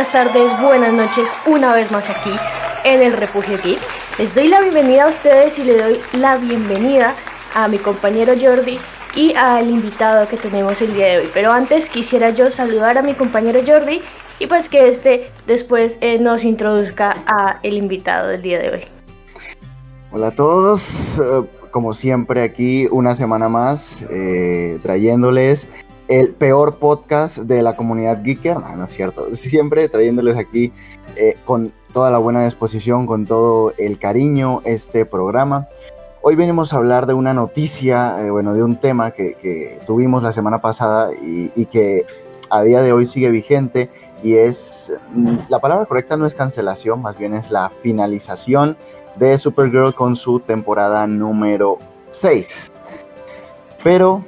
buenas tardes, buenas noches, una vez más aquí en el Refugio Geek. Les doy la bienvenida a ustedes y le doy la bienvenida a mi compañero Jordi y al invitado que tenemos el día de hoy. Pero antes quisiera yo saludar a mi compañero Jordi y pues que este después eh, nos introduzca a el invitado del día de hoy. Hola a todos, eh, como siempre aquí una semana más eh, trayéndoles el peor podcast de la comunidad geeker, no, no es cierto, siempre trayéndoles aquí con toda la buena disposición, con todo el cariño este programa. Hoy venimos a hablar de una noticia, eh, bueno, de un tema que, tuvimos la semana pasada y, que a día de hoy sigue vigente y es, mm, la palabra correcta no es cancelación, más bien es la finalización de Supergirl con su temporada número 6. Pero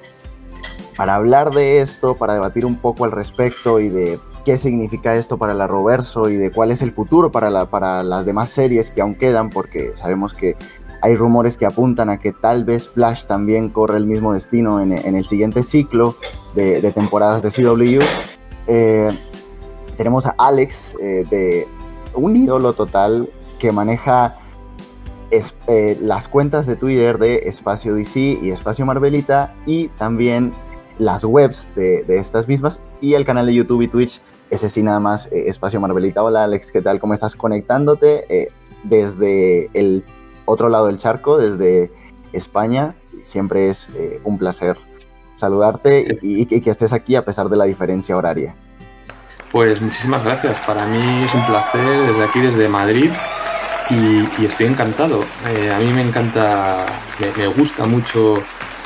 para hablar de esto, para debatir un poco al respecto y de qué significa esto para la Roverso y de cuál es el futuro para, la, para las demás series que aún quedan, porque sabemos que hay rumores que apuntan a que tal vez Flash también corre el mismo destino en, el siguiente ciclo de, temporadas de CW. Eh, tenemos a Alex, eh, de un ídolo total que maneja eh, las cuentas de Twitter de Espacio DC y Espacio Marvelita y también las webs de, estas mismas y el canal de YouTube y Twitch, ese sí nada más, Espacio Marvelita. Hola Alex, ¿qué tal? ¿Cómo estás conectándote desde el otro lado del charco, desde España. Siempre es eh, un placer saludarte y, que estés aquí a pesar de la diferencia horaria. Pues muchísimas gracias. Para mí es un placer desde aquí, desde Madrid. Y, estoy encantado. Eh, a mí me encanta, me, gusta mucho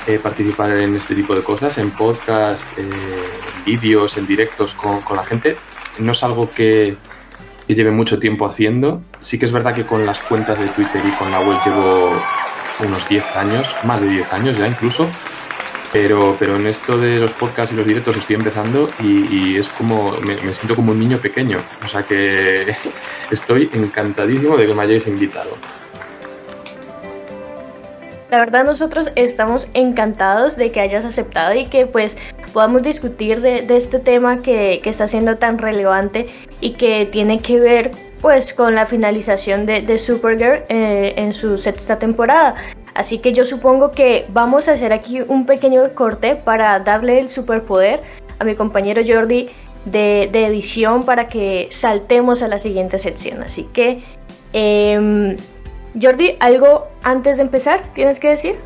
eh, participar en este tipo de cosas, en podcast, en vídeos, en directos con, con la gente. No es algo que, lleve mucho tiempo haciendo. Sí que es verdad que con las cuentas de Twitter y con la web llevo unos 10 años, más de 10 años ya incluso, pero, pero en esto de los podcasts y los directos estoy empezando y, es como, me, me, siento como un niño pequeño, o sea que estoy encantadísimo de que me hayáis invitado. La verdad nosotros estamos encantados de que hayas aceptado y que pues podamos discutir de, este tema que, está siendo tan relevante y que tiene que ver pues con la finalización de, Supergirl eh, en su sexta temporada. Así que yo supongo que vamos a hacer aquí un pequeño corte para darle el superpoder a mi compañero Jordi de, edición para que saltemos a la siguiente sección. Así que em, Jordi, ¿algo antes de empezar tienes que decir?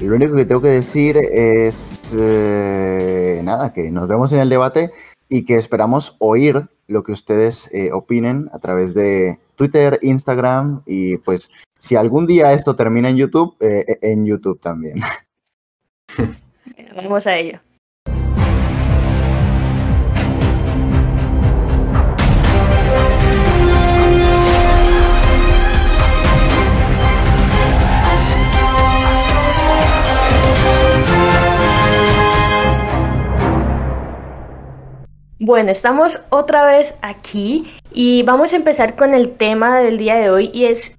Lo único que tengo que decir es eh, nada, que nos vemos en el debate y que esperamos oír lo que ustedes eh, opinen a través de Twitter, Instagram y pues si algún día esto termina en YouTube, eh, en YouTube también. Vamos a ello. Bueno, estamos otra vez aquí y vamos a empezar con el tema del día de hoy y es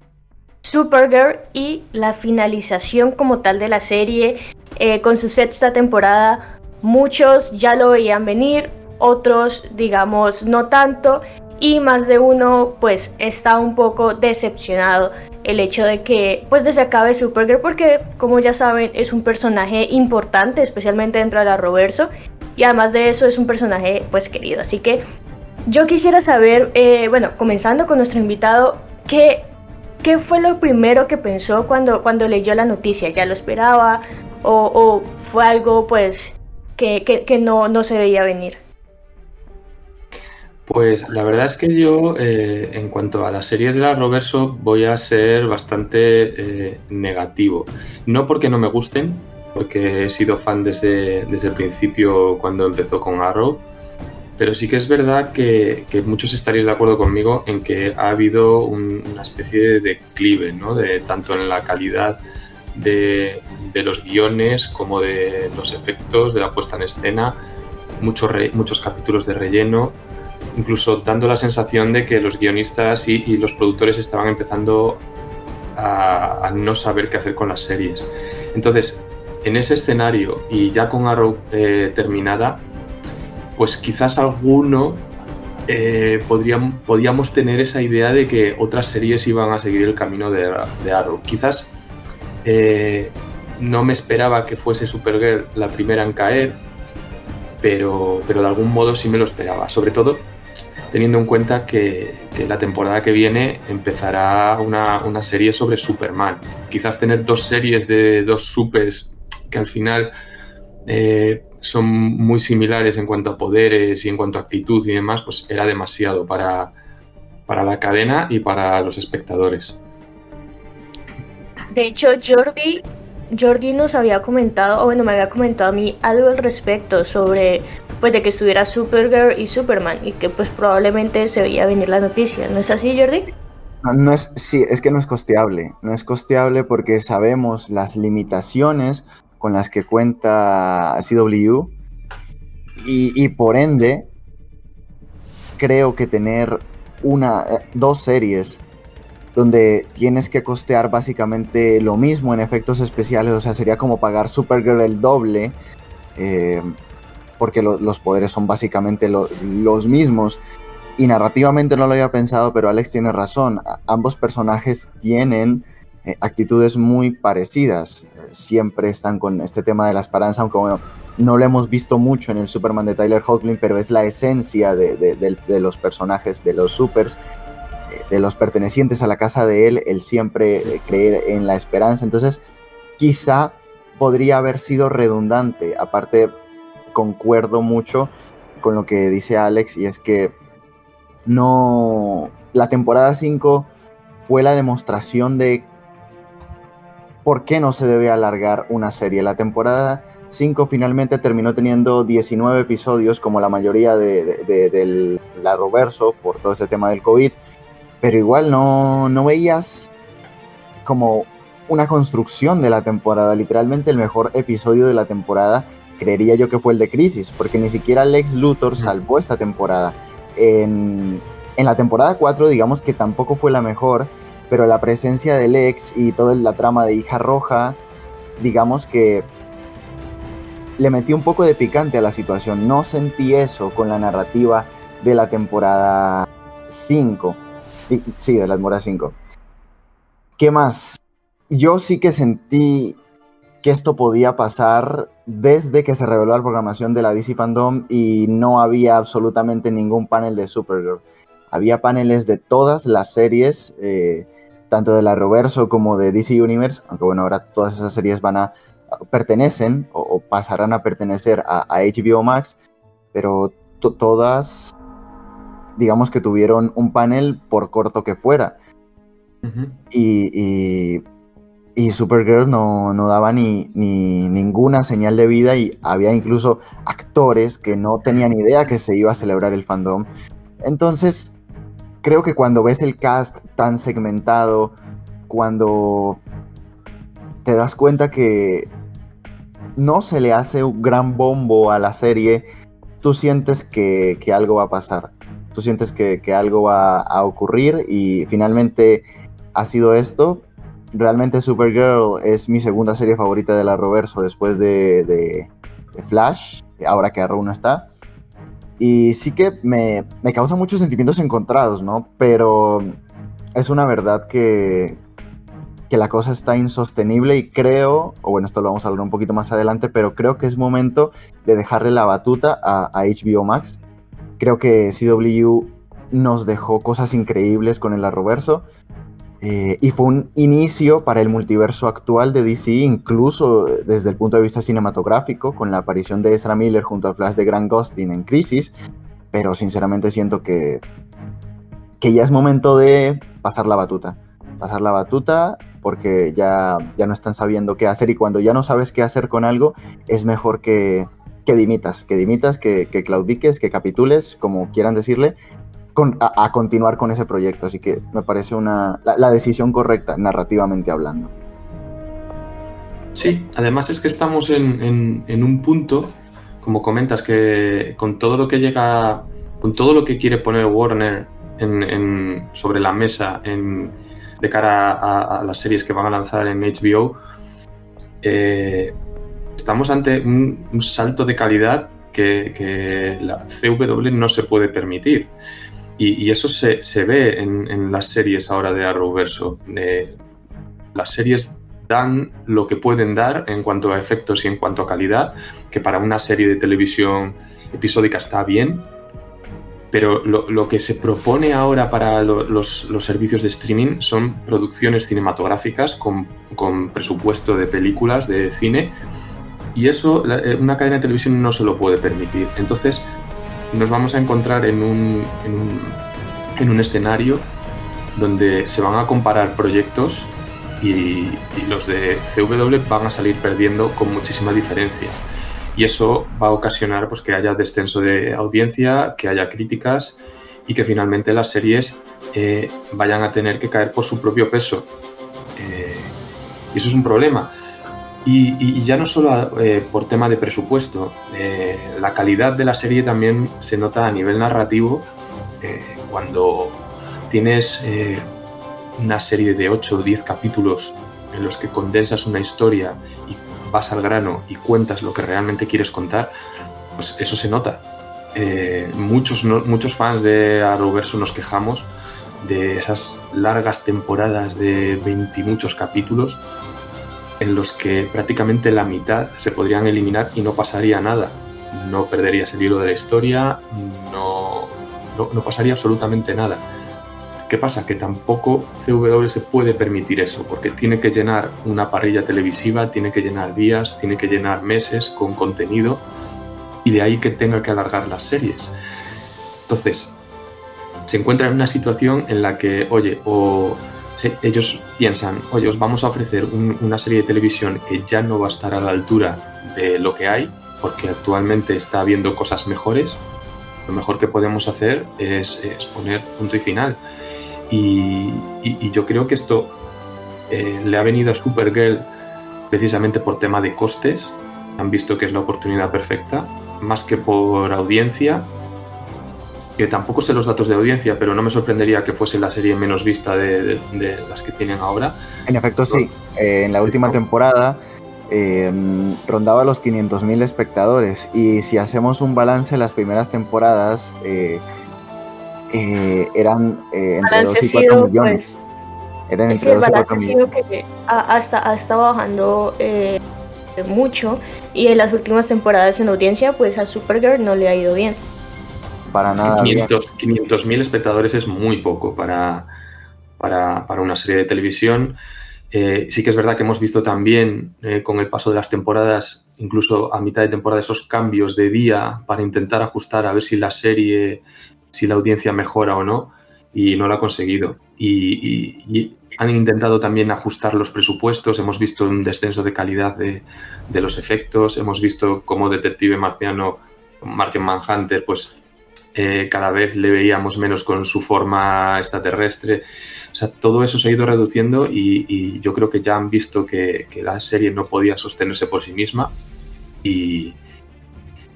Supergirl y la finalización como tal de la serie eh, con su sexta temporada. Muchos ya lo veían venir, otros digamos no tanto y más de uno pues está un poco decepcionado el hecho de que pues se acabe Supergirl porque como ya saben es un personaje importante especialmente dentro de la Roverso y además de eso es un personaje pues querido. Así que yo quisiera saber, eh, bueno, comenzando con nuestro invitado, ¿qué, ¿qué fue lo primero que pensó cuando, cuando leyó la noticia? ¿Ya lo esperaba? ¿O, fue algo pues que, que, no, no, se veía venir? Pues la verdad es que yo, eh, en cuanto a las series de la Roverso, voy a ser bastante eh, negativo. No porque no me gusten, porque he sido fan desde, desde el principio cuando empezó con Arrow, pero sí que es verdad que, muchos estaréis de acuerdo conmigo en que ha habido una especie de declive, ¿no? de, tanto en la calidad de, los guiones como de los efectos, de la puesta en escena, muchos, muchos capítulos de relleno, incluso dando la sensación de que los guionistas y, los productores estaban empezando a, a, no saber qué hacer con las series. Entonces, en ese escenario y ya con Arrow eh, terminada, pues quizás alguno eh, podríamos, tener esa idea de que otras series iban a seguir el camino de, Arrow. Quizás eh, no me esperaba que fuese Supergirl la primera en caer, pero, pero de algún modo sí me lo esperaba. Sobre todo teniendo en cuenta que, la temporada que viene empezará una, serie sobre Superman. Quizás tener dos series de dos supers que al final eh, son muy similares en cuanto a poderes y en cuanto a actitud y demás, pues era demasiado para, para la cadena y para los espectadores. De hecho, Jordi, Jordi nos había comentado, o bueno, me había comentado a mí algo al respecto sobre pues de que estuviera Supergirl y Superman y que pues probablemente se veía venir la noticia. ¿No es así, Jordi? No, es, sí, es que no es costeable. No es costeable porque sabemos las limitaciones con las que cuenta CW y, por ende creo que tener una, eh, dos series donde tienes que costear básicamente lo mismo en efectos especiales, o sea, sería como pagar Supergirl el doble, eh, porque los poderes son básicamente los mismos. Y narrativamente no lo había pensado, pero Alex tiene razón. ambos personajes tienen eh, actitudes muy parecidas. siempre están con este tema de la esperanza, aunque bueno, no lo hemos visto mucho en el Superman de Tyler Hoechlin, pero es la esencia de, los personajes, de los supers, eh, de los pertenecientes a la casa de él, el siempre eh, creer en la esperanza. Entonces, quizá podría haber sido redundante. Aparte, concuerdo mucho con lo que dice Alex y es que no... La temporada 5 fue la demostración de por qué no se debe alargar una serie. La temporada 5 finalmente terminó teniendo 19 episodios, como la mayoría de, del la Roverso, por todo ese tema del COVID, pero igual no, no veías como una construcción de la temporada. Literalmente el mejor episodio de la temporada creería yo que fue el de Crisis, porque ni siquiera Lex Luthor salvó esta temporada. En, la temporada 4, digamos que tampoco fue la mejor, pero la presencia de Lex y toda la trama de Hija Roja, digamos que le metió un poco de picante a la situación. No sentí eso con la narrativa de la temporada 5. Sí, de la temporada 5. ¿Qué más? Yo sí que sentí que esto podía pasar desde que se reveló la programación de la DC Fandom y no había absolutamente ningún panel de Supergirl. Había paneles de todas las series, eh, tanto de la Roverso como de DC Universe, aunque bueno, ahora todas esas series van a pertenecen o, pasarán a pertenecer a, HBO Max, pero todas, digamos que tuvieron un panel por corto que fuera. y y Supergirl no, daba ni, ninguna señal de vida y había incluso actores que no tenían idea que se iba a celebrar el fandom. Entonces, creo que cuando ves el cast tan segmentado, cuando te das cuenta que no se le hace un gran bombo a la serie, tú sientes que, algo va a pasar. Tú sientes que, algo va a ocurrir y finalmente ha sido esto, realmente Supergirl es mi segunda serie favorita de la Roverso después de, Flash, ahora que Arrow no está. Y sí que me, causa muchos sentimientos encontrados, ¿no? Pero es una verdad que, que la cosa está insostenible y creo, o bueno, esto lo vamos a hablar un poquito más adelante, pero creo que es momento de dejarle la batuta a, a HBO Max. Creo que CW nos dejó cosas increíbles con el Arroverso eh, y fue un inicio para el multiverso actual de DC, incluso desde el punto de vista cinematográfico, con la aparición de Ezra Miller junto al Flash de Grant Gustin en Crisis. Pero sinceramente siento que, que ya es momento de pasar la batuta. Pasar la batuta porque ya, ya no están sabiendo qué hacer y cuando ya no sabes qué hacer con algo, es mejor que, que dimitas, que dimitas, que, que claudiques, que capitules, como quieran decirle, a, continuar con ese proyecto. Así que me parece una, la, decisión correcta, narrativamente hablando. Sí, además es que estamos en, un punto, como comentas, que con todo lo que llega, con todo lo que quiere poner Warner en, sobre la mesa de cara a, las series que van a lanzar en HBO, eh, estamos ante un, salto de calidad que, la CW no se puede permitir. Y, eso se, ve en, las series ahora de Arrowverso. las series dan lo que pueden dar en cuanto a efectos y en cuanto a calidad, que para una serie de televisión episódica está bien, pero lo, que se propone ahora para los, servicios de streaming son producciones cinematográficas con, presupuesto de películas, de cine, y eso eh, una cadena de televisión no se lo puede permitir. Entonces nos vamos a encontrar en un, en un, escenario donde se van a comparar proyectos y, los de CW van a salir perdiendo con muchísima diferencia y eso va a ocasionar pues, que haya descenso de audiencia, que haya críticas y que finalmente las series eh, vayan a tener que caer por su propio peso. Eh, y eso es un problema. Y, ya no solo eh, por tema de presupuesto, la calidad de la serie también se nota a nivel narrativo cuando tienes una serie de 8 o 10 capítulos en los que condensas una historia y vas al grano y cuentas lo que realmente quieres contar, pues eso se nota. Eh, muchos, muchos fans de Arrowverso nos quejamos de esas largas temporadas de 20 muchos capítulos en los que prácticamente la mitad se podrían eliminar y no pasaría nada. No perderías el hilo de la historia, no, no pasaría absolutamente nada. ¿Qué pasa? Que tampoco CW se puede permitir eso, porque tiene que llenar una parrilla televisiva, tiene que llenar días, tiene que llenar meses con contenido, y de ahí que tenga que alargar las series. Entonces, se encuentra en una situación en la que, oye, o ellos piensan, oye, os vamos a ofrecer una serie de televisión que ya no va a estar a la altura de lo que hay, porque actualmente está habiendo cosas mejores. Lo mejor que podemos hacer es, es poner punto y final. Y, yo creo que esto eh, le ha venido a Supergirl precisamente por tema de costes. Han visto que es la oportunidad perfecta, más que por audiencia, que tampoco sé los datos de audiencia, pero no me sorprendería que fuese la serie menos vista de, las que tienen ahora. En efecto, sí. Eh, en la última temporada eh, rondaba los 500.000 espectadores. Y si hacemos un balance, las primeras temporadas eh, eran eh, entre 2 y 4 millones. Pues, eran entre 2 y 4 millones. Que hasta, bajando eh, mucho y en las últimas temporadas en audiencia, pues a Supergirl no le ha ido bien. Para nada. 500 mil espectadores es muy poco para, para, una serie de televisión. Eh, sí que es verdad que hemos visto también eh, con el paso de las temporadas, incluso a mitad de temporada, esos cambios de día para intentar ajustar a ver si la serie si la audiencia mejora o no, y no lo ha conseguido. Y, han intentado también ajustar los presupuestos, hemos visto un descenso de calidad de, los efectos, hemos visto cómo Detective Marciano, Martin Manhunter, pues eh, cada vez le veíamos menos con su forma extraterrestre. O sea, todo eso se ha ido reduciendo y, yo creo que ya han visto que, que, la serie no podía sostenerse por sí misma y,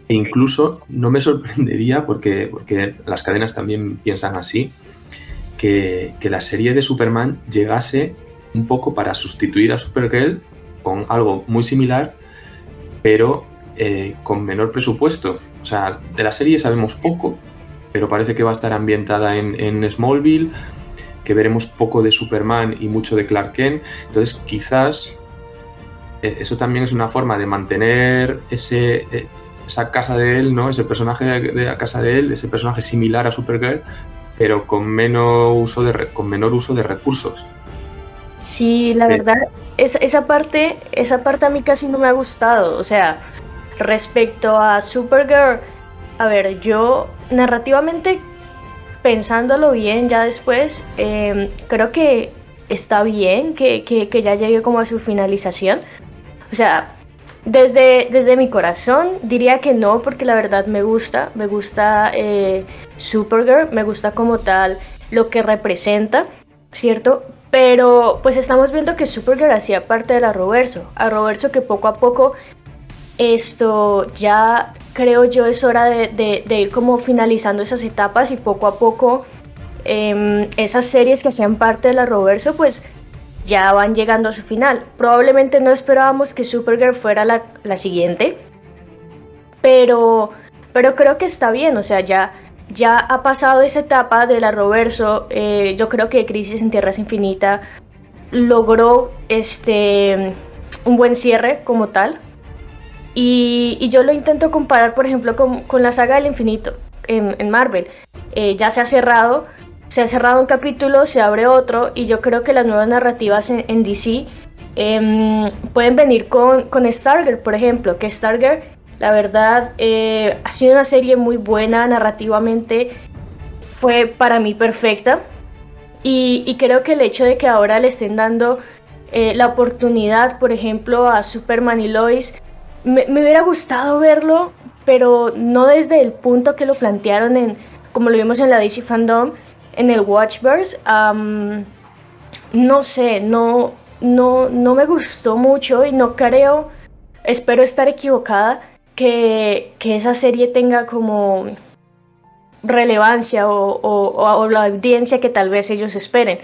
e incluso no me sorprendería, porque, porque las cadenas también piensan así, que, la serie de Superman llegase un poco para sustituir a Supergirl con algo muy similar, pero eh, con menor presupuesto. O sea, de la serie sabemos poco, pero parece que va a estar ambientada en, Smallville, que veremos poco de Superman y mucho de Clark Kent. Entonces, quizás eh, eso también es una forma de mantener ese, eh, esa casa de él, ¿no? Ese personaje de la casa de él, ese personaje similar a Supergirl, pero con menos uso de con menor uso de recursos. Sí, la verdad, esa, esa parte, esa parte a mí casi no me ha gustado. O sea, respecto a Supergirl, a ver, yo narrativamente pensándolo bien ya después, em, creo que está bien que, que, ya llegue como a su finalización. O sea, desde, desde mi corazón diría que no, porque la verdad me gusta, me gusta eh, Supergirl, me gusta como tal lo que representa, ¿cierto? Pero pues estamos viendo que Supergirl hacía parte del Arroverso, Arroverso que poco a poco esto ya creo yo es hora de, ir como finalizando esas etapas y poco a poco em, esas series que hacían parte del Arroverso pues ya van llegando a su final. Probablemente no esperábamos que Supergirl fuera la, siguiente, pero pero creo que está bien, o sea, ya, ya ha pasado esa etapa de la Roverso, eh, yo creo que Crisis en Tierras Infinita logró este un buen cierre como tal. Y, yo lo intento comparar, por ejemplo, con, la saga del infinito en, Marvel. Eh, ya se ha cerrado, se ha cerrado un capítulo, se abre otro, y yo creo que las nuevas narrativas en, DC em, pueden venir con, con Stargirl, por ejemplo, que Stargirl, la verdad, eh, ha sido una serie muy buena narrativamente, fue para mí perfecta. Y, creo que el hecho de que ahora le estén dando eh, la oportunidad, por ejemplo, a Superman y Lois, me, hubiera gustado verlo, pero no desde el punto que lo plantearon en, como lo vimos en la DC Fandom, en el Watchverse. no sé, no, no, no me gustó mucho y no creo, espero estar equivocada, que, que esa serie tenga como relevancia o, la audiencia que tal vez ellos esperen.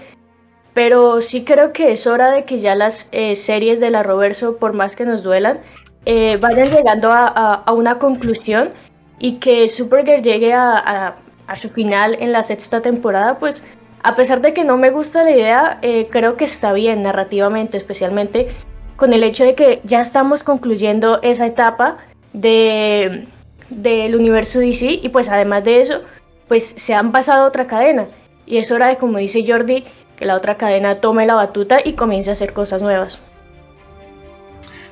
Pero sí creo que es hora de que ya las eh, series de la Roverso, por más que nos duelan, eh, vayan llegando a, una conclusión y que Supergirl llegue a, su final en la sexta temporada, pues a pesar de que no me gusta la idea, eh, creo que está bien narrativamente, especialmente con el hecho de que ya estamos concluyendo esa etapa de del universo DC y pues además de eso, pues se han pasado otra cadena y es hora de, como dice Jordi, que la otra cadena tome la batuta y comience a hacer cosas nuevas.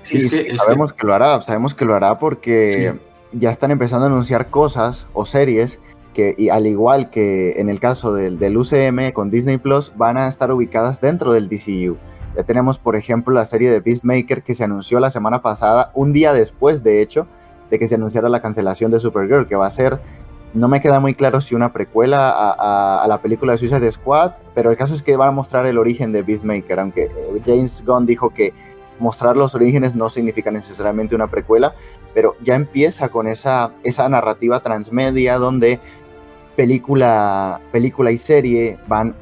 Sí, sabemos que... lo hará, sabemos que lo hará porque ya están empezando a anunciar cosas o series que, y al igual que en el caso del, del UCM con Disney Plus, van a estar ubicadas dentro del DCU. Ya tenemos, por ejemplo, la serie de Beastmaker que se anunció la semana pasada, un día después, de hecho, de que se anunciara la cancelación de Supergirl, que va a ser, no me queda muy claro si una precuela a, la película de Suicide Squad, pero el caso es que van a mostrar el origen de Beastmaker, aunque eh, James Gunn dijo que mostrar los orígenes no significa necesariamente una precuela, pero ya empieza con esa, esa narrativa transmedia donde película, película y serie van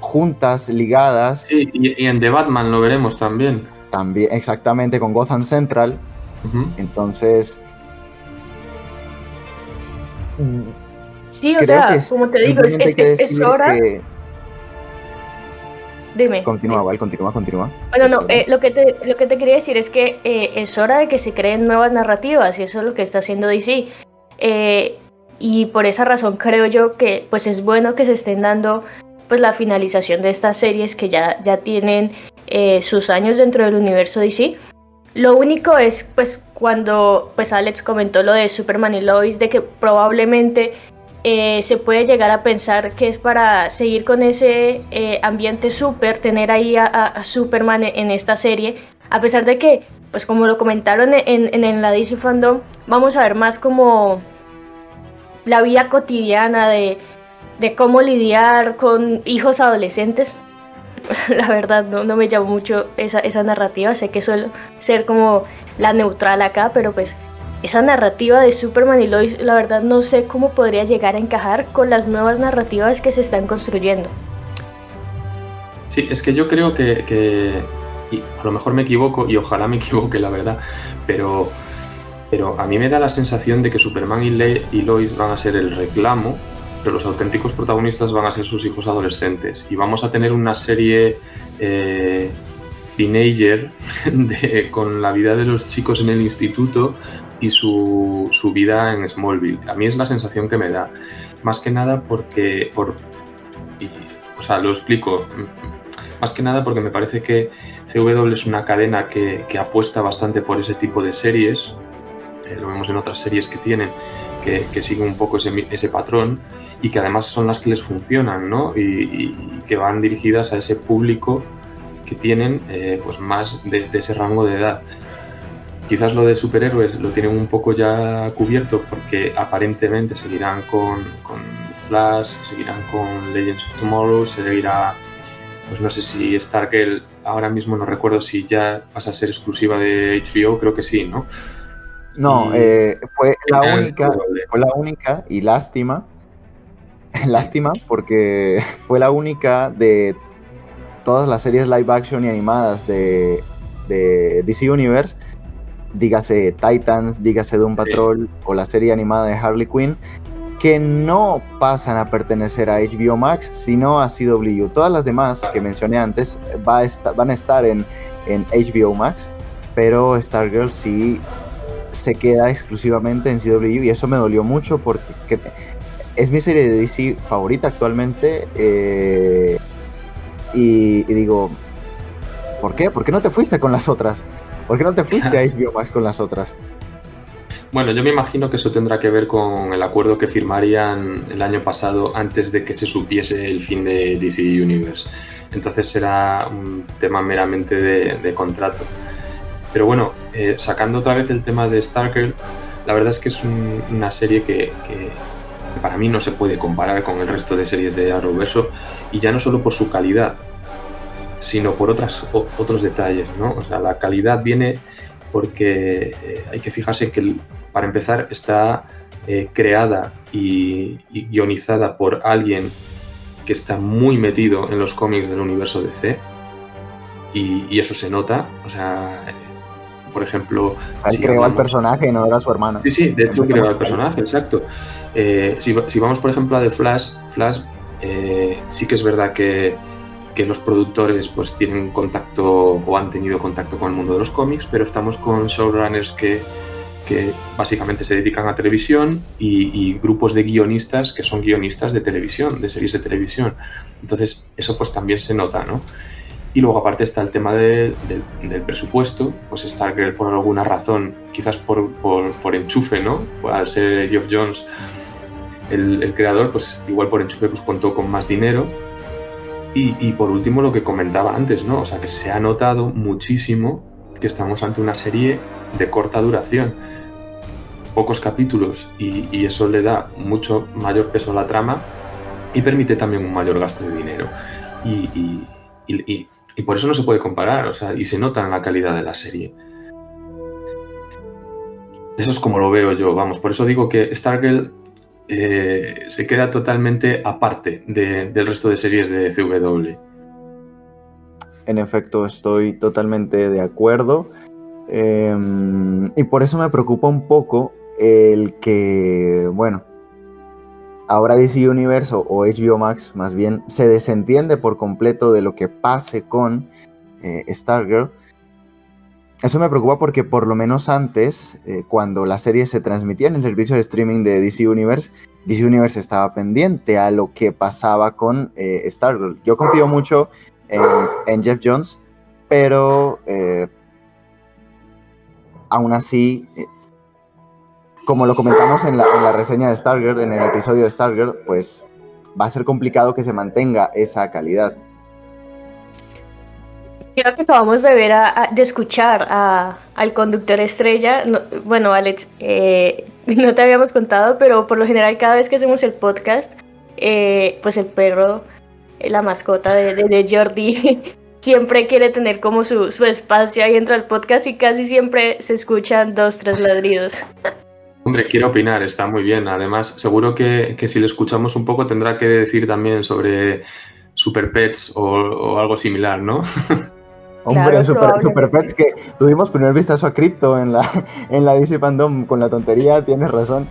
juntas, ligadas. Sí, y, y en The Batman lo veremos también. También, exactamente, con Gotham Central, entonces. Sí, o sea, como te digo, es, hora. Dime. Continúa, Val, continúa, continúa. Bueno, no, eh, lo, que te, lo que te quería decir es que eh, es hora de que se creen nuevas narrativas y eso es lo que está haciendo DC. Eh, y por esa razón creo yo que pues es bueno que se estén dando pues la finalización de estas series que ya, ya tienen sus años dentro del universo DC lo único es, pues, cuando pues Alex comentó lo de Superman y Lois, de que probablemente eh, se puede llegar a pensar que es para seguir con ese eh, ambiente super, tener ahí a, Superman en, esta serie, a pesar de que, pues como lo comentaron en, en, la DC Fandom, vamos a ver más como la vida cotidiana de, de cómo lidiar con hijos adolescentes, la verdad no, no me llamó mucho esa, esa narrativa, sé que suelo ser como la neutral acá, pero pues esa narrativa de Superman y Lois, la verdad no sé cómo podría llegar a encajar con las nuevas narrativas que se están construyendo. Sí, es que yo creo que, y a lo mejor me equivoco y ojalá me equivoque, la verdad, pero, pero a mí me da la sensación de que Superman y, Lois van a ser el reclamo pero los auténticos protagonistas van a ser sus hijos adolescentes y vamos a tener una serie eh, teenager con la vida de los chicos en el instituto y su, vida en Smallville. A mí es la sensación que me da. Más que nada porque, por, o sea, lo explico, más que nada porque me parece que CW es una cadena que, apuesta bastante por ese tipo de series, eh, lo vemos en otras series que tienen, que, que siguen un poco ese, ese patrón y que además son las que les funcionan, ¿no? Y, que van dirigidas a ese público que tienen eh, pues más de, ese rango de edad. Quizás lo de superhéroes lo tienen un poco ya cubierto porque aparentemente seguirán con, con Flash, seguirán con Legends of Tomorrow, seguirá, pues no sé si Stargirl, ahora mismo no recuerdo si ya pasa a ser exclusiva de HBO, creo que sí, ¿no? No, eh, fue la única, fue la única y lástima lástima porque fue la única de todas las series live action y animadas de, DC Universe dígase Titans, dígase Doom Patrol o la serie animada de Harley Quinn, que no pasan a pertenecer a HBO Max, sino a CW. Todas las demás que mencioné antes va van a estar en, en HBO Max, pero Stargirl sí se queda exclusivamente en CW y eso me dolió mucho porque es mi serie de DC favorita actualmente eh, y, digo, ¿por qué? ¿Por qué no te fuiste con las otras? ¿Por qué no te fuiste a HBO Max con las otras? Bueno, yo me imagino que eso tendrá que ver con el acuerdo que firmarían el año pasado antes de que se supiese el fin de DC Universe. Entonces será un tema meramente de, contrato. Pero bueno, eh, sacando otra vez el tema de Stargirl, la verdad es que es una serie que, para mí no se puede comparar con el resto de series de Arrowverso y ya no solo por su calidad, sino por otras, otros detalles, ¿no? O sea, la calidad viene porque eh, hay que fijarse en que, para empezar, está eh, creada y, guionizada por alguien que está muy metido en los cómics del universo DC y, y eso se nota, o sea, por ejemplo... Él creó el personaje, no era su hermano. Sí, sí, de hecho creó el personaje, exacto. Eh, si, vamos, por ejemplo, a The Flash, Flash sí que es verdad que, los productores pues tienen contacto o han tenido contacto con el mundo de los cómics, pero estamos con showrunners que, que básicamente se dedican a televisión y, grupos de guionistas que son guionistas de televisión, de series de televisión. Entonces, eso pues también se nota, ¿no? Y luego aparte está el tema del presupuesto, pues Stargirl por alguna razón, quizás por, por, enchufe, ¿no? Al ser Geoff Jones el, creador, pues igual por enchufe pues contó con más dinero. Y, por último lo que comentaba antes, ¿no? O sea que se ha notado muchísimo que estamos ante una serie de corta duración. Pocos capítulos y, eso le da mucho mayor peso a la trama y permite también un mayor gasto de dinero. y, y, y por eso no se puede comparar, o sea, y se nota en la calidad de la serie. Eso es como lo veo yo, vamos, por eso digo que Stargirl eh, se queda totalmente aparte del resto de series de CW. En efecto, estoy totalmente de acuerdo. Em, y por eso me preocupa un poco el que, bueno, ahora DC Universe o HBO Max más bien se desentiende por completo de lo que pase con eh, Stargirl. Eso me preocupa porque por lo menos antes, eh, cuando la serie se transmitía en el servicio de streaming de DC Universe, DC Universe estaba pendiente a lo que pasaba con eh, Stargirl. Yo confío mucho en, Jeff Jones, pero aún así como lo comentamos en la, reseña de Stargirl, en el episodio de Stargirl, pues va a ser complicado que se mantenga esa calidad. Creo que acabamos de ver, de escuchar al conductor estrella. bueno, Alex, eh, no te habíamos contado, pero por lo general cada vez que hacemos el podcast, eh, pues el perro, la mascota de, Jordi, siempre quiere tener como su, su espacio ahí dentro del podcast y casi siempre se escuchan dos, tres ladridos. Hombre, quiero opinar, está muy bien. Además, seguro que, si le escuchamos un poco tendrá que decir también sobre Super Pets o, algo similar, ¿no? Hombre, super, Pets que tuvimos primer vistazo a Crypto en la, en la DC Fandom con la tontería, tienes razón.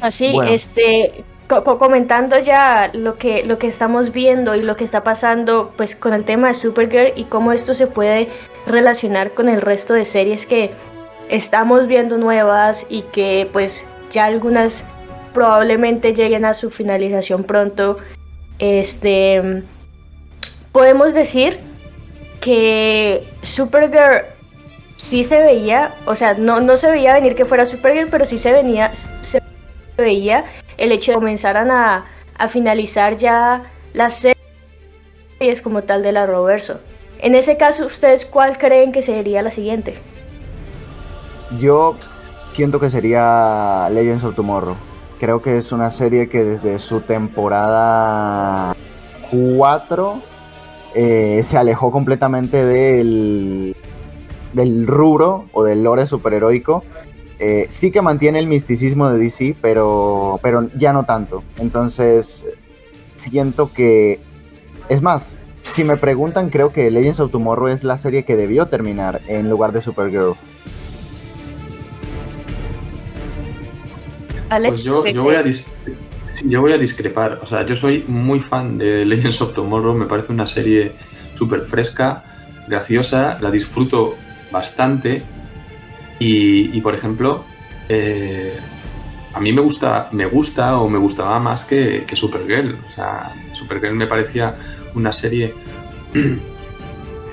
Así, este, comentando ya lo que, lo que estamos viendo y lo que está pasando pues con el tema de Supergirl y cómo esto se puede relacionar con el resto de series que estamos viendo nuevas y que pues ya algunas probablemente lleguen a su finalización pronto. Este podemos decir que Supergirl sí se veía, o sea, no, no se veía venir que fuera Supergirl, pero sí se venía, se veía el hecho de que comenzaran a, a finalizar ya las series como tal de la Roverso. En ese caso, ¿ustedes cuál creen que sería la siguiente? Yo siento que sería Legends of Tomorrow. Creo que es una serie que desde su temporada 4 eh, se alejó completamente del, del rubro o del lore superheroico. Eh, sí que mantiene el misticismo de DC, pero, pero ya no tanto. Entonces, siento que... Es más, si me preguntan, creo que Legends of Tomorrow es la serie que debió terminar en lugar de Supergirl. Alex, pues yo, voy a yo voy a discrepar. O sea, yo soy muy fan de Legends of Tomorrow. Me parece una serie súper fresca, graciosa. La disfruto bastante. Y, por ejemplo, eh, a mí me gusta, me gusta o me gustaba más que, que Supergirl. O sea, Supergirl me parecía una serie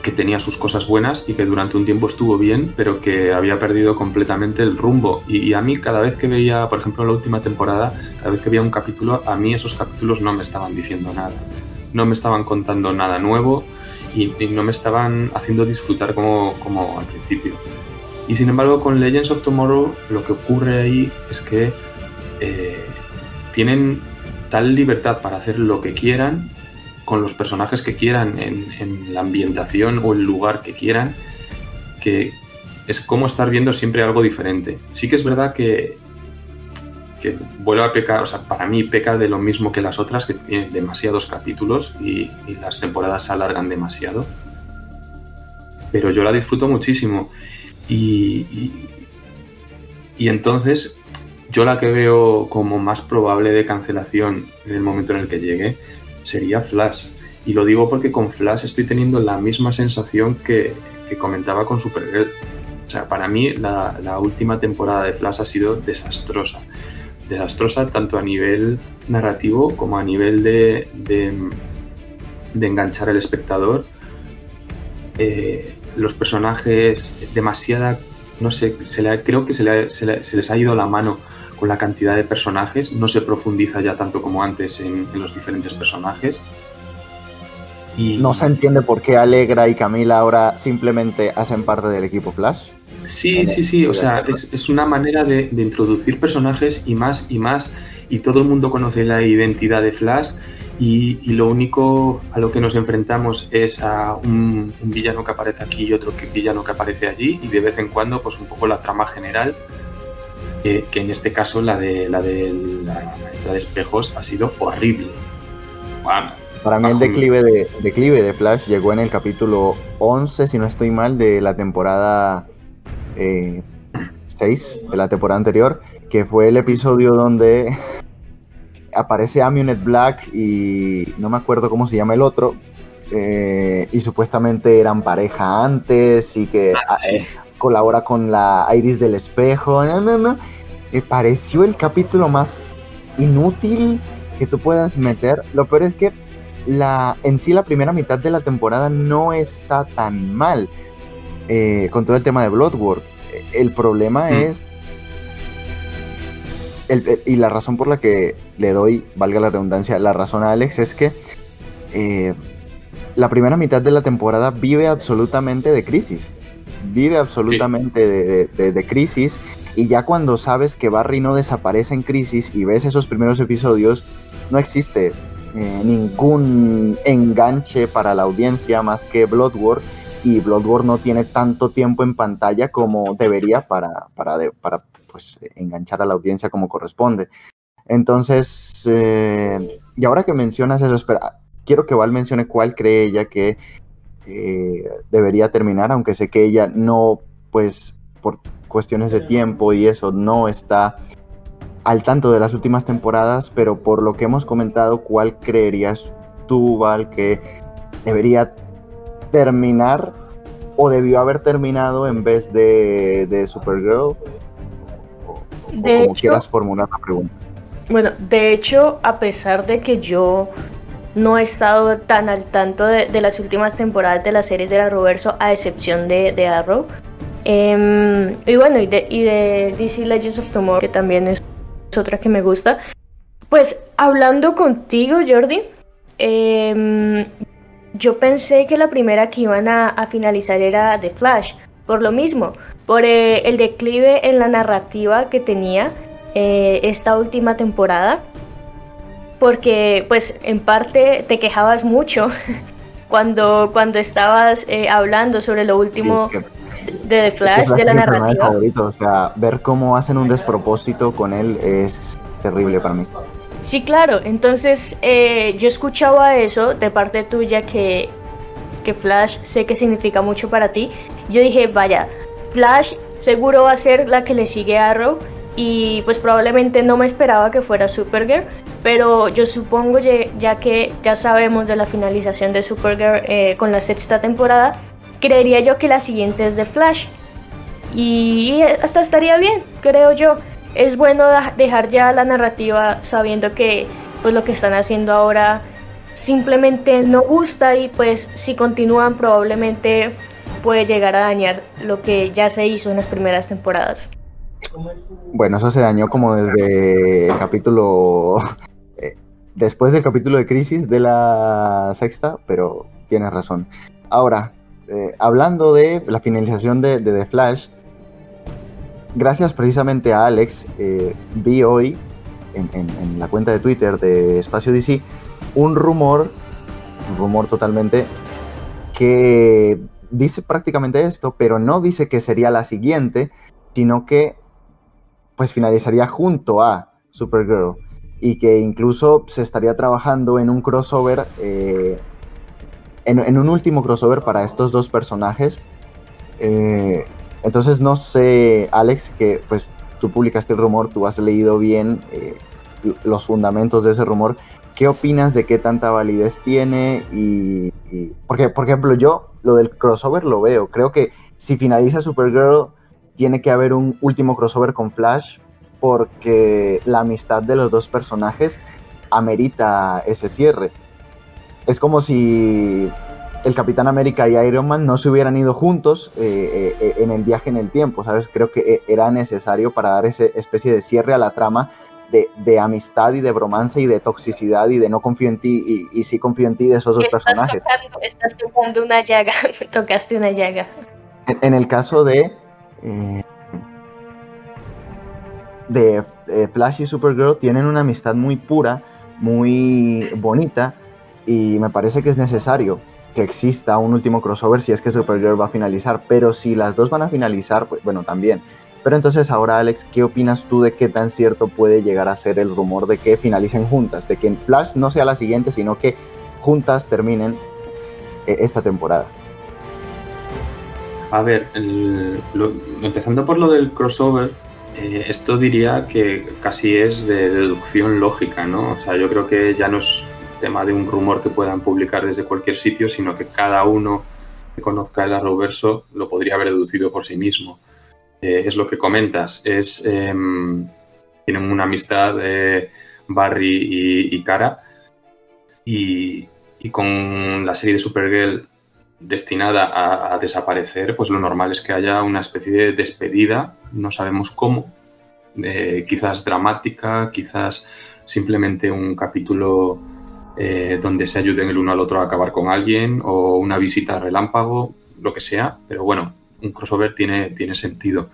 que tenía sus cosas buenas y que durante un tiempo estuvo bien, pero que había perdido completamente el rumbo. Y, a mí cada vez que veía, por ejemplo, la última temporada, cada vez que veía un capítulo, a mí esos capítulos no me estaban diciendo nada. No me estaban contando nada nuevo y, no me estaban haciendo disfrutar como, como al principio. Y sin embargo, con Legends of Tomorrow lo que ocurre ahí es que eh, tienen tal libertad para hacer lo que quieran con los personajes que quieran, en, la ambientación o el lugar que quieran, que es como estar viendo siempre algo diferente. Sí que es verdad que, que vuelve a pecar, o sea, para mí peca de lo mismo que las otras, que tienen demasiados capítulos y, las temporadas se alargan demasiado. Pero yo la disfruto muchísimo. Y, y, entonces, yo la que veo como más probable de cancelación en el momento en el que llegue sería Flash. Y lo digo porque con Flash estoy teniendo la misma sensación que, comentaba con Supergirl. O sea, para mí la, última temporada de Flash ha sido desastrosa. Desastrosa tanto a nivel narrativo como a nivel de, de, enganchar al espectador. Eh, los personajes, demasiada, no sé, se creo que se les ha ido la mano con la cantidad de personajes, no se profundiza ya tanto como antes en, los diferentes personajes. Y... ¿No se entiende por qué Alegra y Camila ahora simplemente hacen parte del equipo Flash? Sí, sí, sí, o sea, es, una manera de, introducir personajes y más y más, y todo el mundo conoce la identidad de Flash, y, lo único a lo que nos enfrentamos es a un, un, villano que aparece aquí y otro villano que aparece allí, y de vez en cuando, pues un poco la trama general que, en este caso la de la de la maestra de espejos ha sido horrible. Para mí el declive de, declive de Flash llegó en el capítulo 11, si no estoy mal, de la temporada 6 eh, de la temporada anterior, que fue el episodio donde aparece Amunet Black y no me acuerdo cómo se llama el otro. Eh, y supuestamente eran pareja antes y que ah, colabora con la Iris del espejo. Me pareció el capítulo más inútil que tú puedas meter. Lo peor es que la, en sí la primera mitad de la temporada no está tan mal eh, con todo el tema de Bloodwork. El problema mm. es... y la razón por la que le doy, valga la redundancia, la razón a Alex es que eh, la primera mitad de la temporada vive absolutamente de crisis vive absolutamente de, crisis y ya cuando sabes que Barry no desaparece en crisis y ves esos primeros episodios, no existe eh, ningún enganche para la audiencia más que Bloodwork y Bloodwork no tiene tanto tiempo en pantalla como debería para, para, para pues, enganchar a la audiencia como corresponde. Entonces, eh, y ahora que mencionas eso, espera, quiero que Val mencione cuál cree ella que eh, debería terminar, aunque sé que ella no, pues por cuestiones de tiempo y eso, no está al tanto de las últimas temporadas, pero por lo que hemos comentado, ¿cuál creerías tú, Val, que debería terminar o debió haber terminado en vez de, de Supergirl? O, como quieras formular la pregunta. Bueno, de hecho, a pesar de que yo no he estado tan al tanto de, las últimas temporadas de la serie de la Roverso, a excepción de, Arrow. Em, y bueno, y de, DC Legends of Tomorrow, que también es, otra que me gusta. Pues hablando contigo, Jordi, em, yo pensé que la primera que iban a, finalizar era The Flash, por lo mismo, por eh, el declive en la narrativa que tenía eh, esta última temporada porque pues en parte te quejabas mucho cuando, cuando estabas eh, hablando sobre lo último de The Flash, de la narrativa. o sea, ver cómo hacen un despropósito con él es terrible para mí. Sí, claro, entonces eh, yo escuchaba eso de parte tuya que que Flash sé que significa mucho para ti, yo dije, vaya, Flash seguro va a ser la que le sigue a Arrow y pues probablemente no me esperaba que fuera Supergirl, pero yo supongo ya que ya sabemos de la finalización de Supergirl eh, con la sexta temporada, creería yo que la siguiente es de Flash y hasta estaría bien, creo yo. Es bueno dejar ya la narrativa sabiendo que pues lo que están haciendo ahora simplemente no gusta y pues si continúan probablemente puede llegar a dañar lo que ya se hizo en las primeras temporadas. Bueno, eso se dañó como desde el capítulo... Eh, después del capítulo de Crisis de la sexta, pero tienes razón. Ahora, eh, hablando de la finalización de, The Flash, gracias precisamente a Alex, eh, vi hoy en, la cuenta de Twitter de Espacio DC un rumor, un rumor totalmente, que dice prácticamente esto, pero no dice que sería la siguiente, sino que pues finalizaría junto a Supergirl y que incluso se estaría trabajando en un crossover, eh, en, un último crossover para estos dos personajes. Eh, entonces no sé, Alex, que pues tú publicaste el rumor, tú has leído bien eh, los fundamentos de ese rumor. ¿Qué opinas de qué tanta validez tiene? Y, porque, por ejemplo, yo lo del crossover lo veo. Creo que si finaliza Supergirl, tiene que haber un último crossover con Flash, porque la amistad de los dos personajes amerita ese cierre. Es como si el Capitán América y Iron Man no se hubieran ido juntos eh, eh, en el viaje en el tiempo, ¿sabes? Creo que eh, era necesario para dar esa especie de cierre a la trama de, amistad y de bromance y de toxicidad y de no confío en ti y, sí confío en ti de esos dos personajes. estás tocando una llaga, tocaste una llaga. En, el caso de... de Flash y Supergirl tienen una amistad muy pura, muy bonita y me parece que es necesario que exista un último crossover si es que Supergirl va a finalizar, pero si las dos van a finalizar, pues bueno, también. Pero entonces ahora, Alex, ¿qué opinas tú de qué tan cierto puede llegar a ser el rumor de que finalicen juntas? De que Flash no sea la siguiente, sino que juntas terminen eh, esta temporada. A ver, empezando por lo del crossover, eh, esto diría que casi es de deducción lógica, ¿no? O sea, yo creo que ya no es tema de un rumor que puedan publicar desde cualquier sitio, sino que cada uno que conozca el Arrowverso lo podría haber deducido por sí mismo. Eh, es lo que comentas, es em, tienen una amistad de Barry y, Cara y, con la serie de Supergirl destinada a, desaparecer, pues lo normal es que haya una especie de despedida, no sabemos cómo, quizás dramática, quizás simplemente un capítulo eh, donde se ayuden el uno al otro a acabar con alguien o una visita relámpago, lo que sea, pero bueno, un crossover tiene, tiene sentido.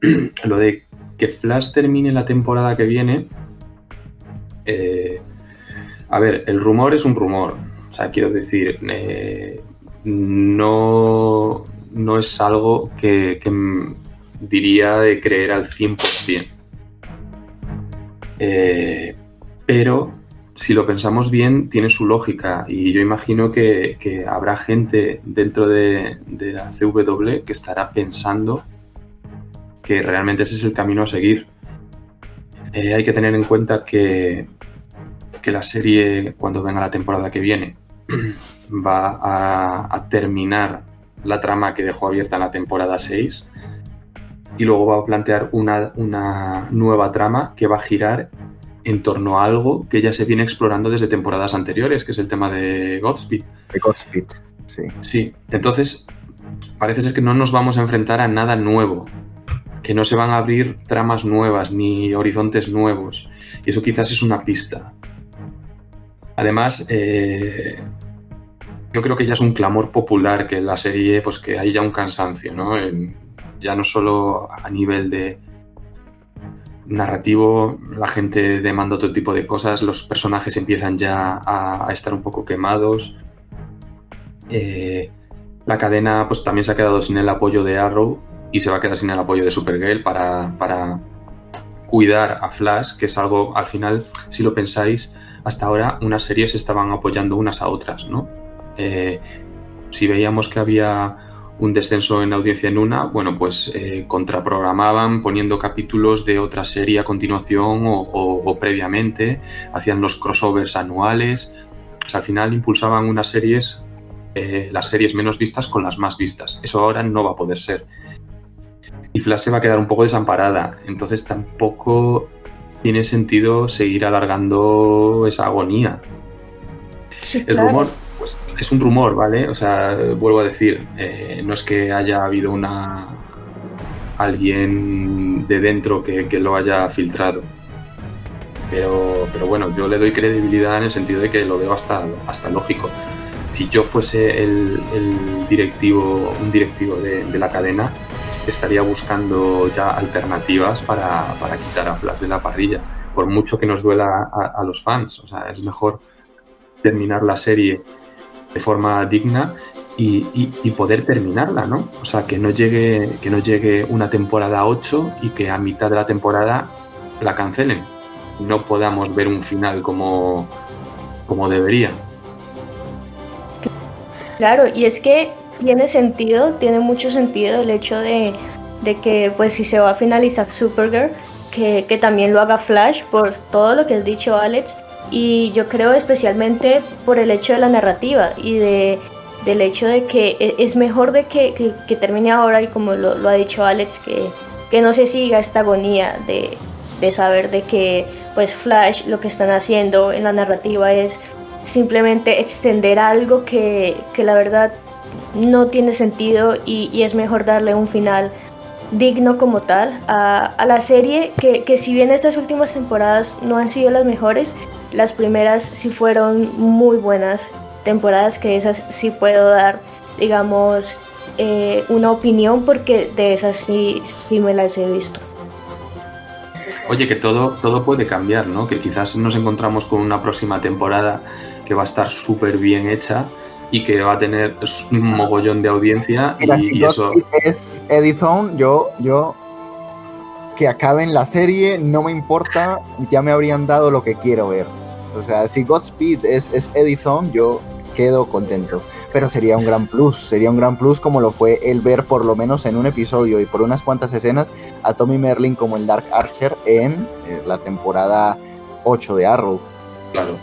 lo de que Flash termine la temporada que viene, eh, a ver, el rumor es un rumor, o sea, quiero decir, eh, no, no es algo que, diría de creer al 100%. Eh, pero si lo pensamos bien, tiene su lógica y yo imagino que, habrá gente dentro de, la CW que estará pensando que realmente ese es el camino a seguir. Eh, hay que tener en cuenta que, la serie, cuando venga la temporada que viene, va a, terminar la trama que dejó abierta en la temporada 6 y luego va a plantear una, una nueva trama que va a girar en torno a algo que ya se viene explorando desde temporadas anteriores, que es el tema de Godspeed. De Godspeed, sí. Sí, entonces parece ser que no nos vamos a enfrentar a nada nuevo, que no se van a abrir tramas nuevas ni horizontes nuevos, y eso quizás es una pista. Además, eh, yo creo que ya es un clamor popular que la serie, pues que hay ya un cansancio, ¿no? ya no solo a nivel de, narrativo, la gente demanda otro tipo de cosas, los personajes empiezan ya a, estar un poco quemados. Eh, la cadena pues también se ha quedado sin el apoyo de Arrow y se va a quedar sin el apoyo de Supergirl para, para cuidar a Flash, que es algo, al final, si lo pensáis, hasta ahora unas series estaban apoyando unas a otras, ¿no? Eh, si veíamos que había un descenso en audiencia en una, bueno, pues eh, contraprogramaban poniendo capítulos de otra serie a continuación o, previamente, hacían los crossovers anuales, al final impulsaban unas series, eh, las series menos vistas con las más vistas. Eso ahora no va a poder ser. Y Flash se va a quedar un poco desamparada, entonces tampoco tiene sentido seguir alargando esa agonía. El rumor pues, es un rumor, ¿vale? O sea, vuelvo a decir, eh, no es que haya habido una alguien de dentro que, lo haya filtrado. Pero, pero, bueno, yo le doy credibilidad en el sentido de que lo veo hasta, hasta lógico. Si yo fuese el, directivo, un directivo de, la cadena, estaría buscando ya alternativas para, quitar a Flash de la parrilla. Por mucho que nos duela a, a los fans. O sea, es mejor terminar la serie de forma digna y, poder terminarla, ¿no? O sea, que no llegue, que no llegue una temporada 8 y que a mitad de la temporada la cancelen. No podamos ver un final como, como debería. Claro, y es que tiene sentido, tiene mucho sentido el hecho de, que pues si se va a finalizar Supergirl, que, que también lo haga Flash por todo lo que has dicho Alex, y yo creo especialmente por el hecho de la narrativa y de, del hecho de que e, es mejor de que, termine ahora y como lo, ha dicho Alex, que, que, no se siga esta agonía de, de saber de que pues Flash lo que están haciendo en la narrativa es simplemente extender algo que, que la verdad no tiene sentido y, y, es mejor darle un final digno como tal a, a la serie que, que, si bien estas últimas temporadas no han sido las mejores las primeras sí fueron muy buenas temporadas, que esas sí puedo dar, digamos, eh, una opinión porque de esas sí, sí me las he visto. Oye, que todo, todo puede cambiar, ¿no? Que quizás nos encontramos con una próxima temporada que va a estar súper bien hecha y que va a tener un mogollón de audiencia y, eso... Es Edison, yo, yo que acaben la serie, no me importa, ya me habrían dado lo que quiero ver. O sea, si Godspeed es, es Edison, yo quedo contento. Pero sería un gran plus, sería un gran plus como lo fue el ver por lo menos en un episodio y por unas cuantas escenas a Tommy Merlin como el Dark Archer en eh, la temporada 8 de Arrow. Claro.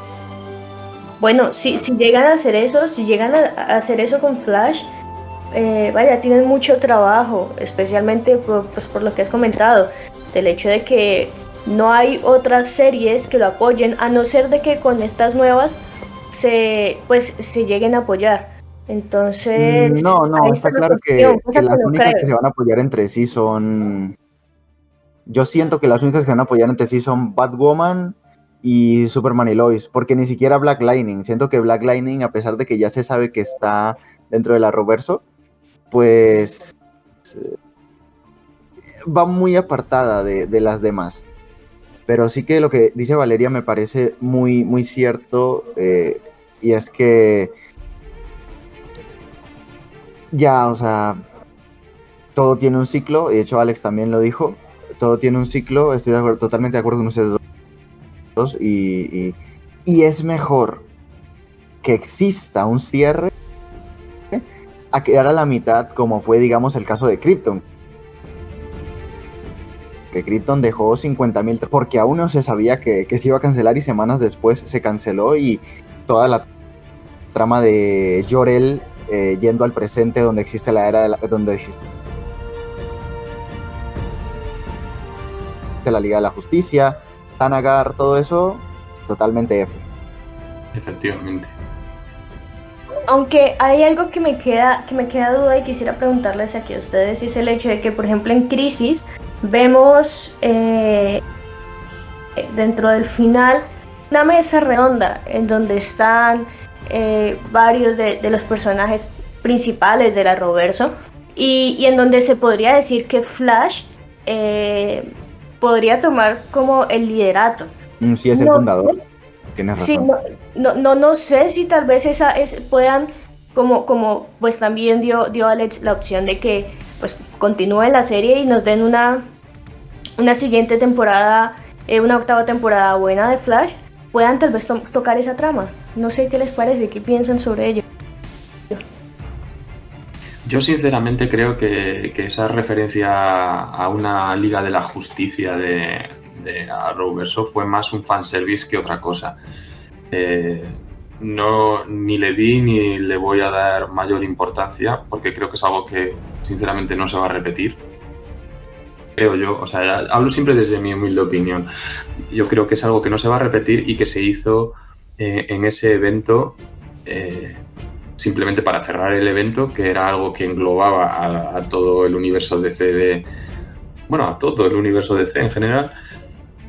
Bueno, si, si llegan a hacer eso, si llegan a hacer eso con Flash, eh, vaya, tienen mucho trabajo, especialmente por, pues, por lo que has comentado, del hecho de que no hay otras series que lo apoyen, a no ser de que con estas nuevas se, pues, se lleguen a apoyar. Entonces. No, no, está claro que, las únicas que se van a apoyar entre sí son. Yo siento que las únicas que van a apoyar entre sí son Batwoman y Superman y Lois, porque ni siquiera Black Lightning. Siento que Black Lightning, a pesar de que ya se sabe que está dentro de la Roverso, pues va muy apartada de las demás. Pero sí que lo que dice Valeria me parece muy, muy cierto. Eh, y es que ya, o sea, todo tiene un ciclo. Y de hecho, Alex también lo dijo. Todo tiene un ciclo. Estoy totalmente de acuerdo con ustedes dos. Y, y es mejor que exista un cierre a quedar a la mitad, como fue, digamos, el caso de Krypton que Krypton dejó 50.000 porque aún no se sabía que, se iba a cancelar y semanas después se canceló y toda la trama de Jorel eh, yendo al presente donde existe la era de la, donde existe la Liga de la Justicia, Tanagar, todo eso totalmente F. Efectivamente. Aunque hay algo que me queda que me queda duda y quisiera preguntarles aquí a ustedes y es el hecho de que por ejemplo en Crisis vemos eh, dentro del final una mesa redonda en donde están eh, varios de, los personajes principales de la Roverso y, en donde se podría decir que Flash eh, podría tomar como el liderato. Mm, sí, es el fundador. Tienes razón. no, no, no, sé si tal vez esa es, puedan, como, como pues también dio, dio Alex la opción de que pues continúe la serie y nos den una una siguiente temporada, eh, una octava temporada buena de Flash, puedan tal vez tocar esa trama. No sé qué les parece, qué piensan sobre ello. Yo sinceramente creo que, esa referencia a una Liga de la Justicia de, de Arrowverso fue más un fanservice que otra cosa. Eh, no, ni le di ni le voy a dar mayor importancia porque creo que es algo que sinceramente no se va a repetir. Creo yo, o sea, hablo siempre desde mi humilde opinión. Yo creo que es algo que no se va a repetir y que se hizo eh, en ese evento eh, simplemente para cerrar el evento, que era algo que englobaba a, todo el universo DC de. Bueno, a todo el universo DC en general.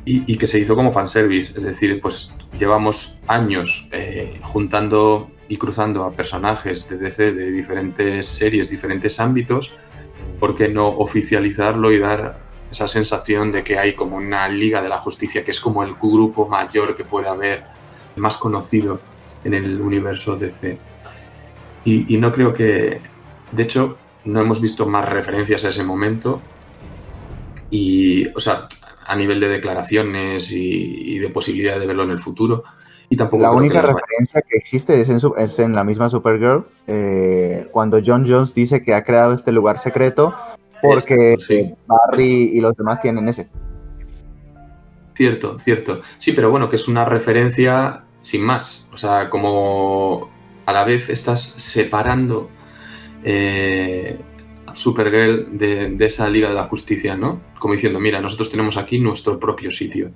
Y, que se hizo como fanservice. Es decir, pues llevamos años eh, juntando y cruzando a personajes de DC de diferentes series, diferentes ámbitos. ¿Por qué no oficializarlo y dar esa sensación de que hay como una liga de la justicia, que es como el grupo mayor que puede haber, más conocido en el universo DC? Y, no creo que, de hecho, no hemos visto más referencias a ese momento. Y, o sea, a nivel de declaraciones y, de posibilidad de verlo en el futuro. Y tampoco la única referencia que existe es en, es en la misma Supergirl, eh, cuando John Jones dice que ha creado este lugar secreto porque Barry y los demás tienen ese. Cierto, cierto. Sí, pero bueno, que es una referencia sin más. O sea, como a la vez estás separando eh, Supergirl de, esa Liga de la Justicia, ¿no? Como diciendo, mira, nosotros tenemos aquí nuestro propio sitio.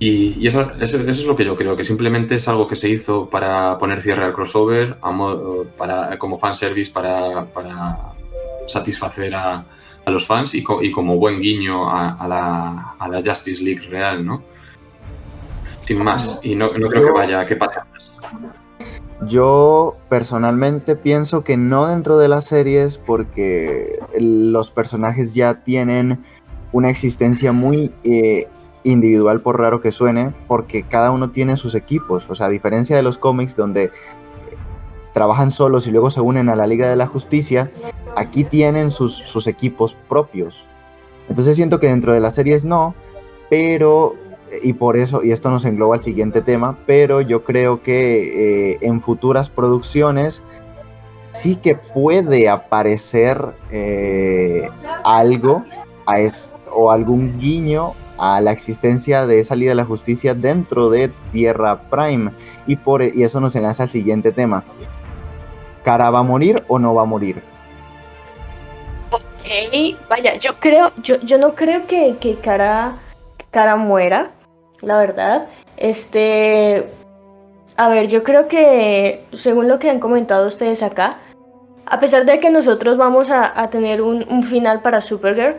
Y, eso, es lo que yo creo, que simplemente es algo que se hizo para poner cierre al crossover, para, como fanservice, para, para satisfacer a, los fans y, como buen guiño a, la, a, la, Justice League real, ¿no? Sin más, y no, no creo que vaya, que pase más. Yo personalmente pienso que no dentro de las series porque los personajes ya tienen una existencia muy eh, individual por raro que suene, porque cada uno tiene sus equipos. O sea, a diferencia de los cómics donde trabajan solos y luego se unen a la Liga de la Justicia, aquí tienen sus, sus equipos propios. Entonces siento que dentro de las series no, pero y por eso, y esto nos engloba al siguiente tema, pero yo creo que eh, en futuras producciones sí que puede aparecer eh, algo a es, o algún guiño a la existencia de esa Liga de la Justicia dentro de Tierra Prime. Y, por, y eso nos enlaza al siguiente tema. ¿Cara va a morir o no va a morir? Ok, vaya, yo creo, yo, yo no creo que, que Cara, Cara muera la verdad. Este, a ver, yo creo que según lo que han comentado ustedes acá, a pesar de que nosotros vamos a, tener un, final para Supergirl,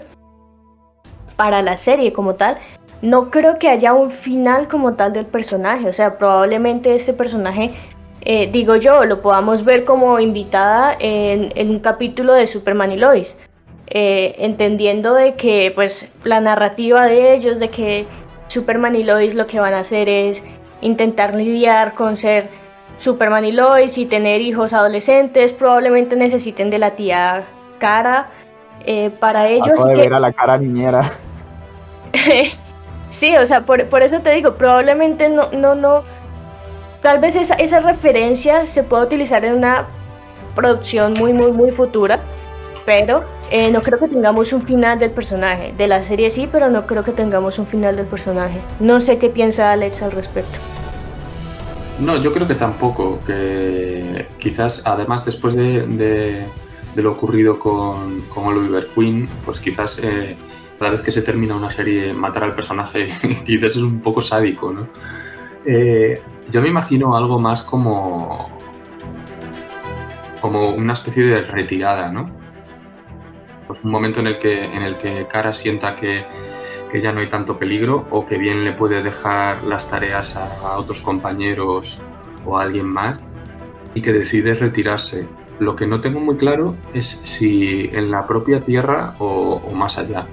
para la serie como tal, no creo que haya un final como tal del personaje. O sea, probablemente este personaje, eh, digo yo, lo podamos ver como invitada en, un capítulo de Superman y Lois. Eh, entendiendo de que pues la narrativa de ellos, de que Superman y Lois lo que van a hacer es intentar lidiar con ser Superman y Lois y tener hijos adolescentes. Probablemente necesiten de la tía Cara eh, para ellos. De ver a la cara niñera. sí, o sea, por, eso te digo, probablemente no, no, no. Tal vez esa, esa referencia se pueda utilizar en una producción muy, muy, muy futura pero eh, no creo que tengamos un final del personaje. De la serie sí, pero no creo que tengamos un final del personaje. No sé qué piensa Alex al respecto. No, yo creo que tampoco, que quizás además después de, lo ocurrido con, con Oliver Queen, pues quizás eh, cada vez que se termina una serie matar al personaje quizás es un poco sádico, ¿no? Eh, yo me imagino algo más como como una especie de retirada, ¿no? Pues un momento en el que, en el que Cara sienta que, ya no hay tanto peligro o que bien le puede dejar las tareas a, otros compañeros o a alguien más y que decide retirarse. Lo que no tengo muy claro es si en la propia Tierra o, más allá.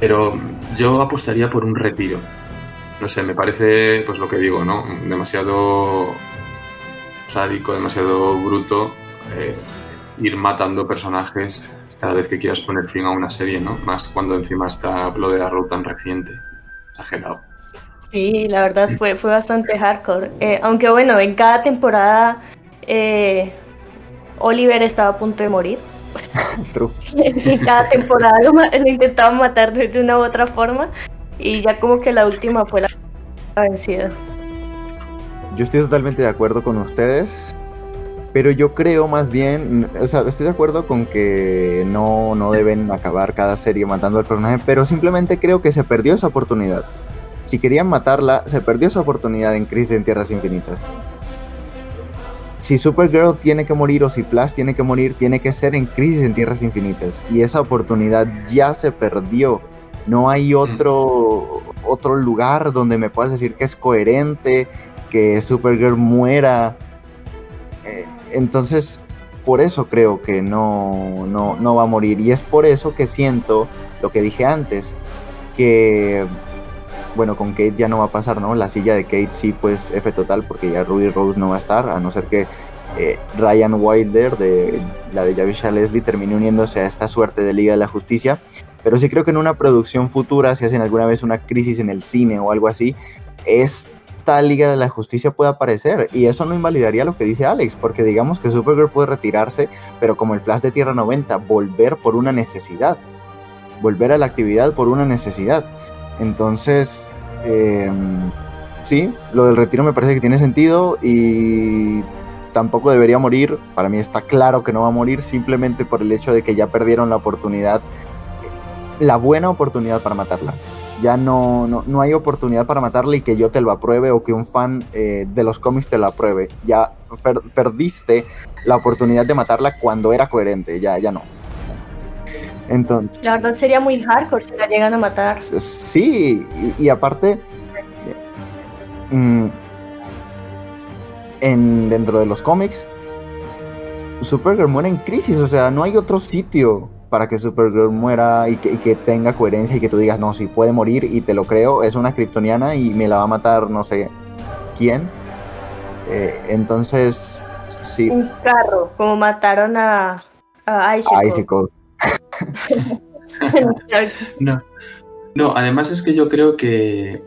Pero yo apostaría por un retiro. No sé, me parece, pues lo que digo, ¿no? Demasiado sádico, demasiado bruto. Eh, ir matando personajes cada vez que quieras poner fin a una serie, ¿no? Más cuando encima está lo de Arrow tan reciente. Exagerado. Sí, la verdad fue, fue bastante hardcore. Eh, aunque bueno, en cada temporada, eh, Oliver estaba a punto de morir. True. en cada temporada lo, intentaban matar de de una u otra forma. Y ya como que la última fue la vencida. Yo estoy totalmente de acuerdo con ustedes, pero yo creo más bien, o sea, estoy de acuerdo con que no, no deben acabar cada serie matando al personaje, pero simplemente creo que se perdió esa oportunidad. Si querían matarla, se perdió esa oportunidad en Crisis en Tierras Infinitas. Si Supergirl tiene que morir o si Flash tiene que morir, tiene que ser en Crisis en Tierras Infinitas. Y esa oportunidad ya se perdió. No hay otro, otro lugar donde me puedas decir que es coherente, que Supergirl muera. Eh, entonces, por eso creo que no, no, no va a morir. Y es por eso que siento lo que dije antes, que, bueno, con Kate ya no va a pasar, ¿no? La silla de Kate sí, pues F total, porque ya Ruby Rose no va a estar, a no ser que eh, Ryan Wilder, de la de Javisha Leslie, termine uniéndose a esta suerte de Liga de la Justicia. Pero sí creo que en una producción futura, si hacen alguna vez una crisis en el cine o algo así, esta Liga de la Justicia puede aparecer. Y eso no invalidaría lo que dice Alex, porque digamos que Supergirl puede retirarse, pero como el Flash de Tierra 90, volver por una necesidad. Volver a la actividad por una necesidad. Entonces, eh, sí, lo del retiro me parece que tiene sentido y tampoco debería morir. Para mí está claro que no va a morir simplemente por el hecho de que ya perdieron la oportunidad, la buena oportunidad para matarla. Ya no, no, no hay oportunidad para matarla y que yo te lo apruebe o que un fan eh, de los cómics te lo apruebe. Ya per- perdiste la oportunidad de matarla cuando era coherente, ya, ya no. Entonces, La verdad sería muy hardcore si la llegan a matar. Sí, y, y aparte, mm, en, dentro de los cómics, Supergirl muere en crisis, o sea, no hay otro sitio para que Supergirl muera y que, y que tenga coherencia y que tú digas, no, si puede morir y te lo creo, es una kryptoniana y me la va a matar no sé quién. Eh, entonces, sí, Un carro, como mataron a, a Icicle. Icicle. No. No, además es que yo creo que,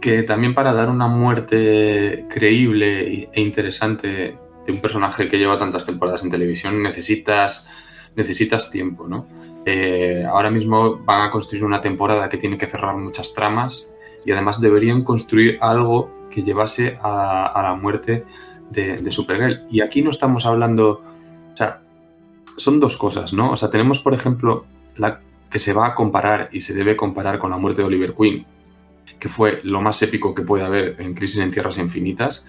que también para dar una muerte creíble e interesante de un personaje que lleva tantas temporadas en televisión necesitas, necesitas tiempo, ¿no? Eh, ahora mismo van a construir una temporada que tiene que cerrar muchas tramas y además deberían construir algo que llevase a, la muerte de, Supergirl. Y aquí no estamos hablando, o sea, son dos cosas, ¿no? O sea, tenemos, por ejemplo, la que se va a comparar y se debe comparar con la muerte de Oliver Queen, que fue lo más épico que puede haber en Crisis en Tierras Infinitas.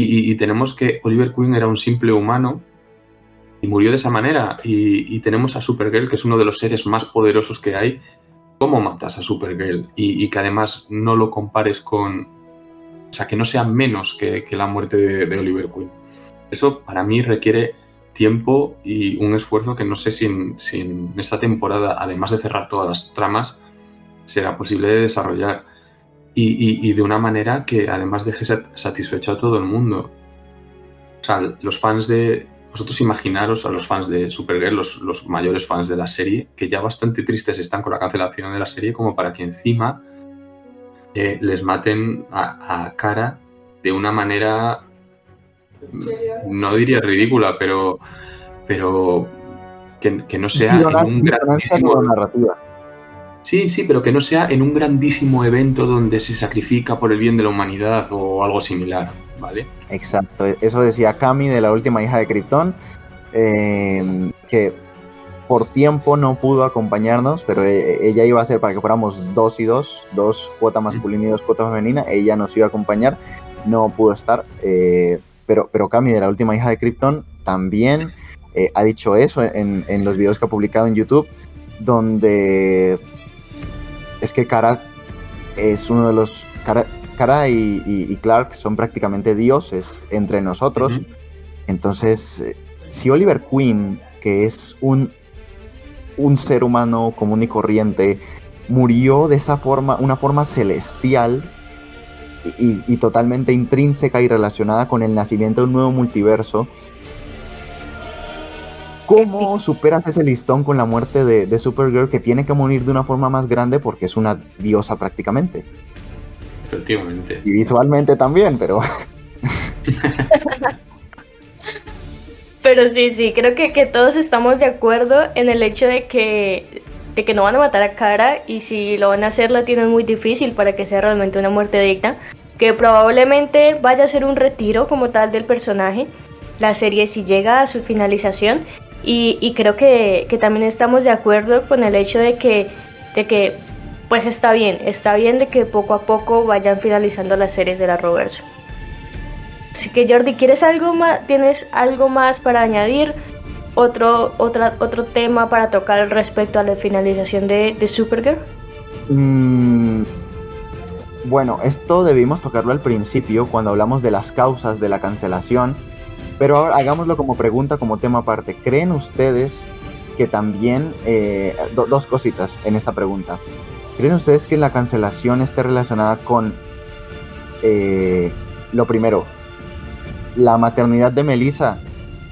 Y tenemos que Oliver Queen era un simple humano y murió de esa manera. Y, tenemos a Supergirl, que es uno de los seres más poderosos que hay. ¿Cómo matas a Supergirl? Y, que además no lo compares con... O sea, que no sea menos que, la muerte de, Oliver Queen. Eso para mí requiere tiempo y un esfuerzo que no sé si en, esta temporada, además de cerrar todas las tramas, será posible de desarrollar. Y, y- de una manera que además deje sat- satisfecho a todo el mundo. O sea, los fans de... Vosotros imaginaros a los fans de Supergirl, los, los mayores fans de la serie, que ya bastante tristes están con la cancelación de la serie, como para que encima eh, les maten a, a cara de una manera no diría ridícula, pero, pero que, que no sea en un grandísimo... narrativa. Sí, sí, pero que no sea en un grandísimo evento donde se sacrifica por el bien de la humanidad o algo similar, ¿vale? Exacto, eso decía Cami de la última hija de Krypton, eh, que por tiempo no pudo acompañarnos, pero eh, ella iba a ser para que fuéramos dos y dos, dos cuota masculina y dos cuota femenina, ella nos iba a acompañar, no pudo estar, eh, pero, pero Cami de la última hija de Krypton también eh, ha dicho eso en, en los videos que ha publicado en YouTube, donde es que Kara es uno de los... Kara y, y- y Clark son prácticamente dioses entre nosotros. Entonces, si Oliver Queen, que es un, un ser humano común y corriente, murió de esa forma, una forma celestial y, y- y totalmente intrínseca y relacionada con el nacimiento de un nuevo multiverso, ¿cómo superas ese listón con la muerte de, de Supergirl que tiene que morir de una forma más grande porque es una diosa prácticamente? Efectivamente. Y visualmente también, pero... Pero sí, sí, creo que, que todos estamos de acuerdo en el hecho de que, de que no van a matar a Cara y si lo van a hacer lo tienen muy difícil para que sea realmente una muerte digna. Que probablemente vaya a ser un retiro como tal del personaje. La serie si llega a su finalización. Y, y creo que, que, también estamos de acuerdo con el hecho de que, de que pues está bien, está bien de que poco a poco vayan finalizando las series de la Roverso. Así que Jordi, ¿quieres algo más? ¿Tienes algo más para añadir? Otro, otro tema para tocar respecto a la finalización de, de Supergirl? Mm, bueno, esto debimos tocarlo al principio cuando hablamos de las causas de la cancelación, pero ahora hagámoslo como pregunta, como tema aparte. ¿Creen ustedes que también, eh, do, dos cositas en esta pregunta, ¿creen ustedes que la cancelación esté relacionada con, eh, lo primero, la maternidad de Melissa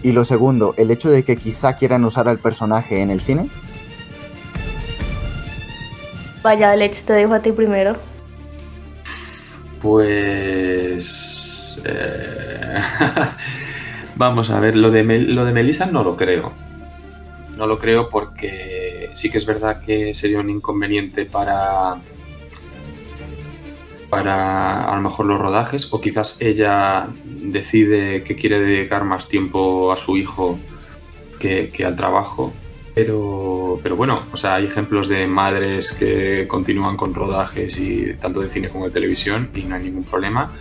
y lo segundo, el hecho de que quizá quieran usar al personaje en el cine? Vaya, Alex, te dejo a ti primero. Pues... Eh... Vamos a ver, lo de, Mel lo de Melissa no lo creo. No lo creo porque sí que es verdad que sería un inconveniente para para a lo mejor los rodajes o quizás ella decide que quiere dedicar más tiempo a su hijo que, que, al trabajo. Pero, pero bueno, o sea, hay ejemplos de madres que continúan con rodajes y tanto de cine como de televisión y no hay ningún problema.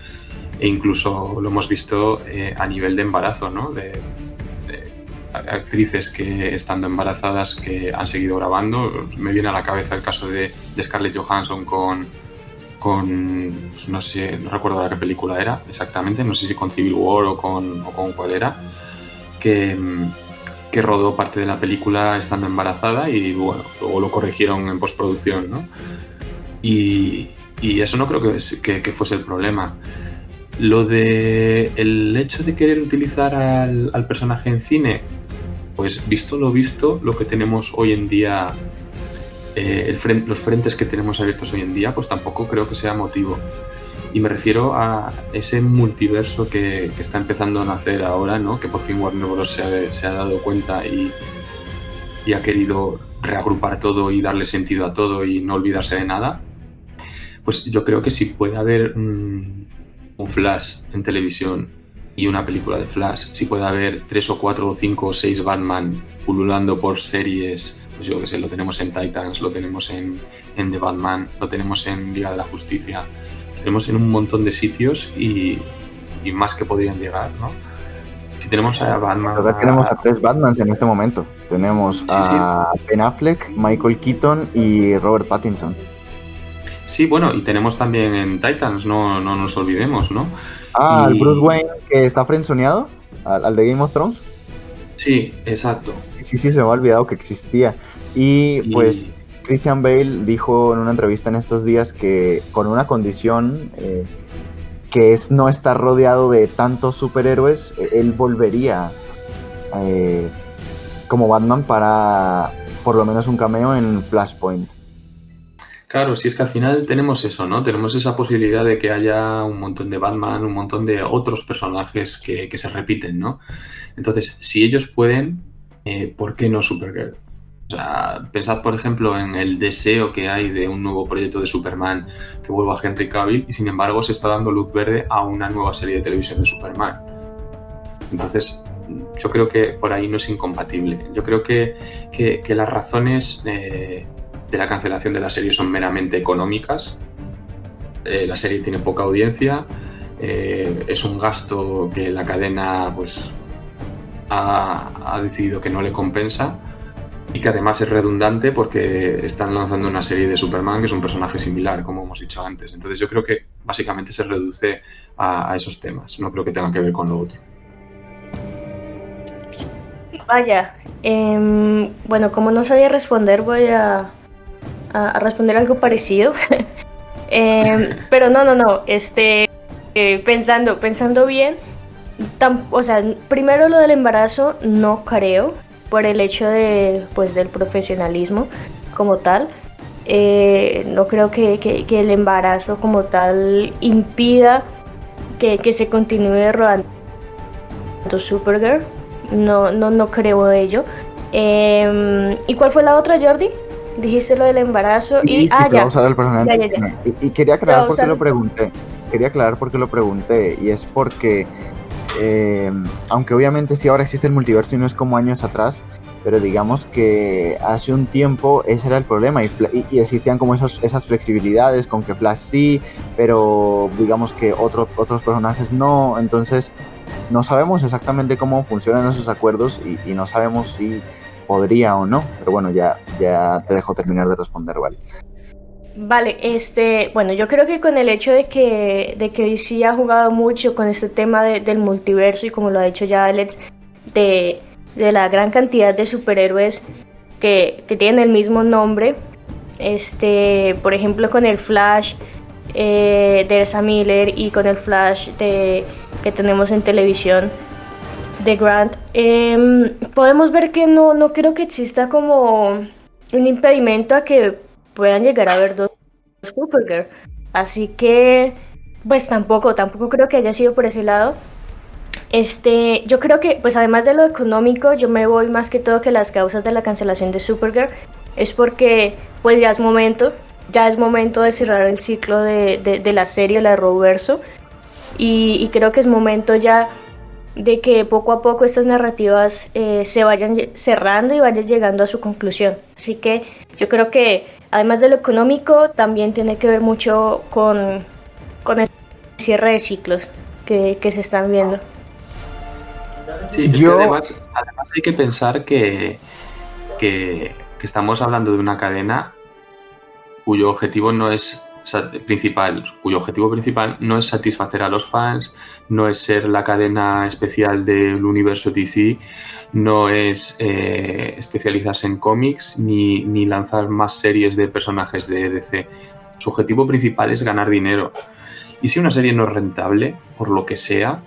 E incluso lo hemos visto eh, a nivel de embarazo, ¿no? Actrices que estando embarazadas que han seguido grabando. Me viene a la cabeza el caso de, Scarlett Johansson con, con, pues no sé, no recuerdo ahora qué película era exactamente, no sé si con Civil War o con, con cuál era, que, que, rodó parte de la película estando embarazada y bueno, luego lo corrigieron en postproducción, ¿no? Y, y eso no creo que, que, fuese el problema. Lo de el hecho de querer utilizar al personaje en cine, pues visto lo visto, lo que tenemos hoy en día eh, los frentes que tenemos abiertos hoy en día, pues tampoco creo que sea motivo. Y me refiero a ese multiverso que, está empezando a nacer ahora, ¿no? que por fin Warner Bros. se ha, dado cuenta y, ha querido reagrupar todo y darle sentido a todo y no olvidarse de nada. Pues yo creo que si puede haber un Flash en televisión y una película de Flash, si puede haber tres o cuatro o cinco o seis Batman pululando por series pues yo que sé, lo tenemos en Titans, lo tenemos en, en, The Batman, lo tenemos en Liga de la Justicia, tenemos en un montón de sitios y, y más que podrían llegar, ¿no? Si tenemos a Batman... verdad tenemos a tres Batmans en este momento. Tenemos sí, a sí. Ben Affleck, Michael Keaton y Robert Pattinson. Sí, bueno, y tenemos también en Titans, no, no nos olvidemos, ¿no? Ah, y... el Bruce Wayne que está frenzoneado, al, al de Game of Thrones. Sí, exacto. Sí, sí, sí, se me ha olvidado que existía. Y, y... pues Christian Bale dijo en una entrevista en estos días que con una condición eh, que es no estar rodeado de tantos superhéroes, él volvería eh, como Batman para por lo menos un cameo en Flashpoint. Claro, si es que al final tenemos eso, ¿no? Tenemos esa posibilidad de que haya un montón de Batman, un montón de otros personajes que, que se repiten, ¿no? Entonces, si ellos pueden, eh, ¿por qué no Supergirl? O sea, pensad, por ejemplo, en el deseo que hay de un nuevo proyecto de Superman que vuelva a Henry Cavill y sin embargo se está dando luz verde a una nueva serie de televisión de Superman. Entonces, yo creo que por ahí no es incompatible. Yo creo que, que, las razones eh, de la cancelación de la serie son meramente económicas. Eh, la serie tiene poca audiencia, eh, es un gasto que la cadena pues, ha, decidido que no le compensa y que además es redundante porque están lanzando una serie de Superman que es un personaje similar, como hemos dicho antes. Entonces yo creo que básicamente se reduce a, esos temas, no creo que tengan que ver con lo otro. Vaya, eh, bueno, como no sabía responder, voy a, a, a responder algo parecido. eh, pero no, no, no, este, eh, pensando, pensando bien, o sea, primero lo del embarazo no creo, por el hecho de, pues, del profesionalismo como tal. Eh, no creo que, que, que, el embarazo como tal impida que, que se continúe rodando Supergirl. no, no, no creo ello. Em, ¿Y cuál fue la otra, Jordi? Dijiste lo del embarazo y, ah, ya. Y, quería aclarar por qué lo pregunté. Quería aclarar por qué lo pregunté. Y es porque, em, aunque obviamente sí ahora existe el multiverso y no es como años atrás, pero digamos que hace un tiempo ese era el problema y, existían como esas, esas flexibilidades con que Flash sí, pero digamos que otros otros personajes no, entonces no sabemos exactamente cómo funcionan esos acuerdos y, no sabemos si podría o no, pero bueno, ya, ya te dejo terminar de responder, ¿vale? Vale, este, bueno, yo creo que con el hecho de que, de que DC ha jugado mucho con este tema del multiverso y como lo ha dicho ya Alex, de, la gran cantidad de superhéroes que, que, tienen el mismo nombre, este, por ejemplo con el Flash eh, de Ezra Miller y con el Flash de que tenemos en televisión de Grant, em, podemos ver que no, no creo que exista como un impedimento a que puedan llegar a ver dos Supergirl. Así que, pues tampoco, tampoco creo que haya sido por ese lado. Este, yo creo que, pues además de lo económico, yo me voy más que todo que las causas de la cancelación de Supergirl es porque, pues ya es momento, ya es momento de cerrar el ciclo de, de la serie, la de Roverso y, creo que es momento ya de que poco a poco estas narrativas eh, se vayan cerrando y vayan llegando a su conclusión. Así que yo creo que además de lo económico también tiene que ver mucho con, con el cierre de ciclos que, se están viendo. Sí, además, hay que pensar que, que estamos hablando de una cadena cuyo objetivo no es principal, cuyo objetivo principal no es satisfacer a los fans, no es ser la cadena especial del universo DC, no es eh, especializarse en cómics ni, ni lanzar más series de personajes de DC. Su objetivo principal es ganar dinero. Y si una serie no es rentable, por lo que sea,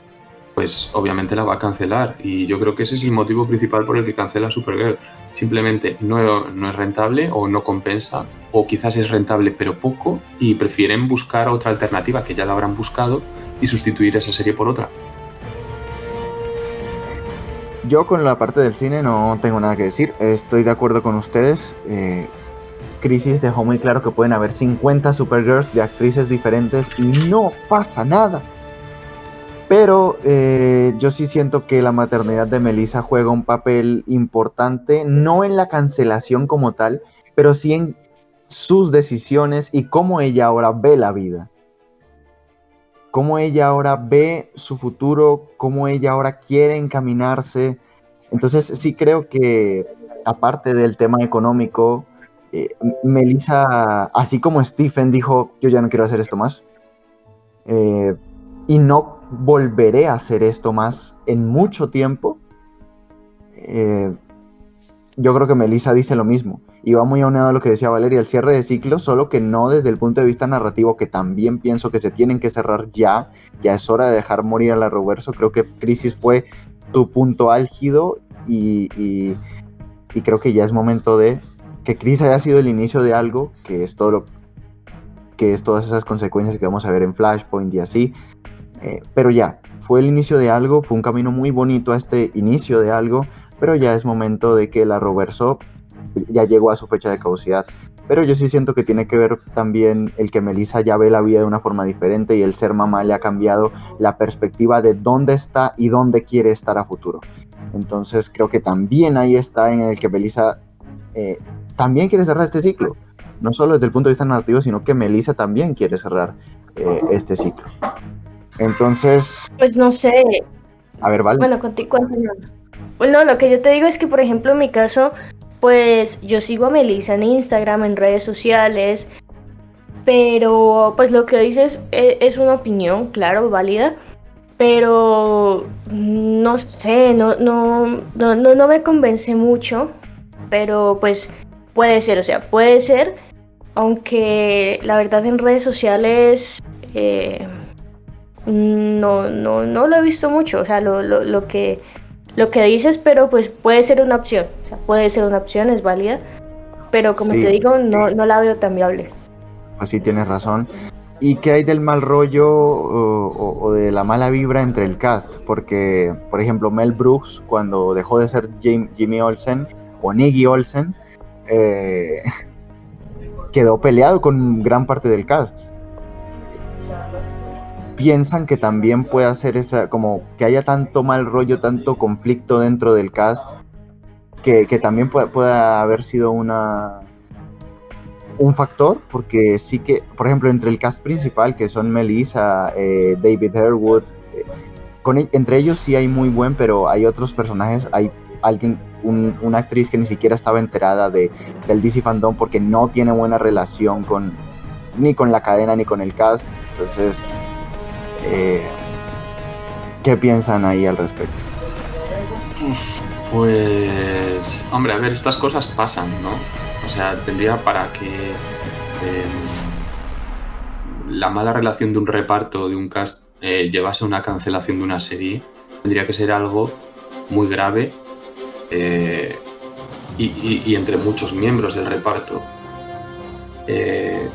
pues obviamente la va a cancelar. Y yo creo que ese es el motivo principal por el que cancela Supergirl. Simplemente no, no es rentable o no compensa, o quizás es rentable pero poco, y prefieren buscar otra alternativa que ya la habrán buscado y sustituir esa serie por otra. Yo con la parte del cine no tengo nada que decir, estoy de acuerdo con ustedes. Eh, Crisis dejó muy claro que pueden haber 50 Supergirls de actrices diferentes y no pasa nada. Pero eh, yo sí siento que la maternidad de Melissa juega un papel importante, no en la cancelación como tal, pero sí en sus decisiones y cómo ella ahora ve la vida. Cómo ella ahora ve su futuro, cómo ella ahora quiere encaminarse. Entonces sí creo que, aparte del tema económico, eh, Melissa, así como Stephen dijo, yo ya no quiero hacer esto más. Eh, y no volveré a hacer esto más en mucho tiempo. Eh, yo creo que Melissa dice lo mismo. Y va muy aunado a lo que decía Valeria, el cierre de ciclo, solo que no desde el punto de vista narrativo, que también pienso que se tienen que cerrar ya. Ya es hora de dejar morir a la Roverso. Creo que Crisis fue tu punto álgido y, y, creo que ya es momento de que Crisis haya sido el inicio de algo, que es todo lo que es todas esas consecuencias que vamos a ver en Flashpoint y así, eh, pero ya, fue el inicio de algo, fue un camino muy bonito a este inicio de algo, pero ya es momento de que la Roverso ya llegó a su fecha de caducidad. Pero yo sí siento que tiene que ver también el que Melissa ya ve la vida de una forma diferente y el ser mamá le ha cambiado la perspectiva de dónde está y dónde quiere estar a futuro. Entonces creo que también ahí está en el que Melissa eh, también quiere cerrar este ciclo. No solo desde el punto de vista narrativo, sino que Melissa también quiere cerrar eh, este ciclo. Entonces. Pues no sé. A ver, vale. Bueno, contigo. Bueno, lo que yo te digo es que, por ejemplo, en mi caso, pues yo sigo a Melissa en Instagram, en redes sociales. Pero, pues lo que dices es, es una opinión, claro, válida. Pero no sé, no, no, no, no, me convence mucho. Pero pues puede ser, o sea, puede ser. Aunque la verdad en redes sociales eh, no, no, no lo he visto mucho, o sea, lo, lo, lo, que, lo que dices, pero pues puede ser una opción, o sea, puede ser una opción, es válida, pero como te digo, no, no la veo tan viable. Pues sí, tienes razón. ¿Y qué hay del mal rollo o, de la mala vibra entre el cast? Porque, por ejemplo, Mel Brooks, cuando dejó de ser Jimmy Olsen o Niggy Olsen, eh, quedó peleado con gran parte del cast. Piensan que también puede hacer esa, como que haya tanto mal rollo, tanto conflicto dentro del cast, que, también pueda haber sido una, un factor, porque sí que, por ejemplo, entre el cast principal, que son Melissa, eh, David Harewood, eh, con, e, entre ellos sí hay muy buen, pero hay otros personajes, hay alguien, una actriz que ni siquiera estaba enterada de, del DC Fandom porque no tiene buena relación con ni con la cadena ni con el cast. Entonces, eh, ¿qué piensan ahí al respecto? Pues, hombre, a ver, estas cosas pasan, ¿no? O sea, tendría para que em, la mala relación de un reparto, de un cast, eh, llevase a una cancelación de una serie, tendría que ser algo muy grave eh, y, entre muchos miembros del reparto. Eh,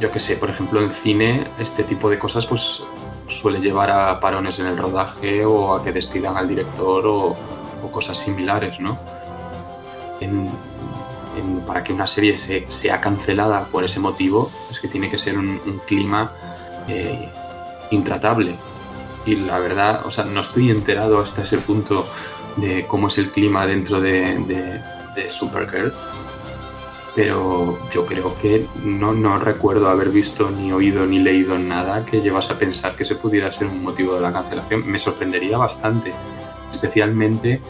yo que sé, por ejemplo, en cine este tipo de cosas pues suele llevar a parones en el rodaje o a que despidan al director o, cosas similares, ¿no? para que una serie sea cancelada por ese motivo, es que tiene que ser un, clima eh, intratable. Y la verdad, o sea, no estoy enterado hasta ese punto de cómo es el clima dentro de, Supergirl, pero yo creo que no, no, recuerdo haber visto ni oído ni leído nada que llevas a pensar que se pudiera ser un motivo de la cancelación. Me sorprendería bastante, especialmente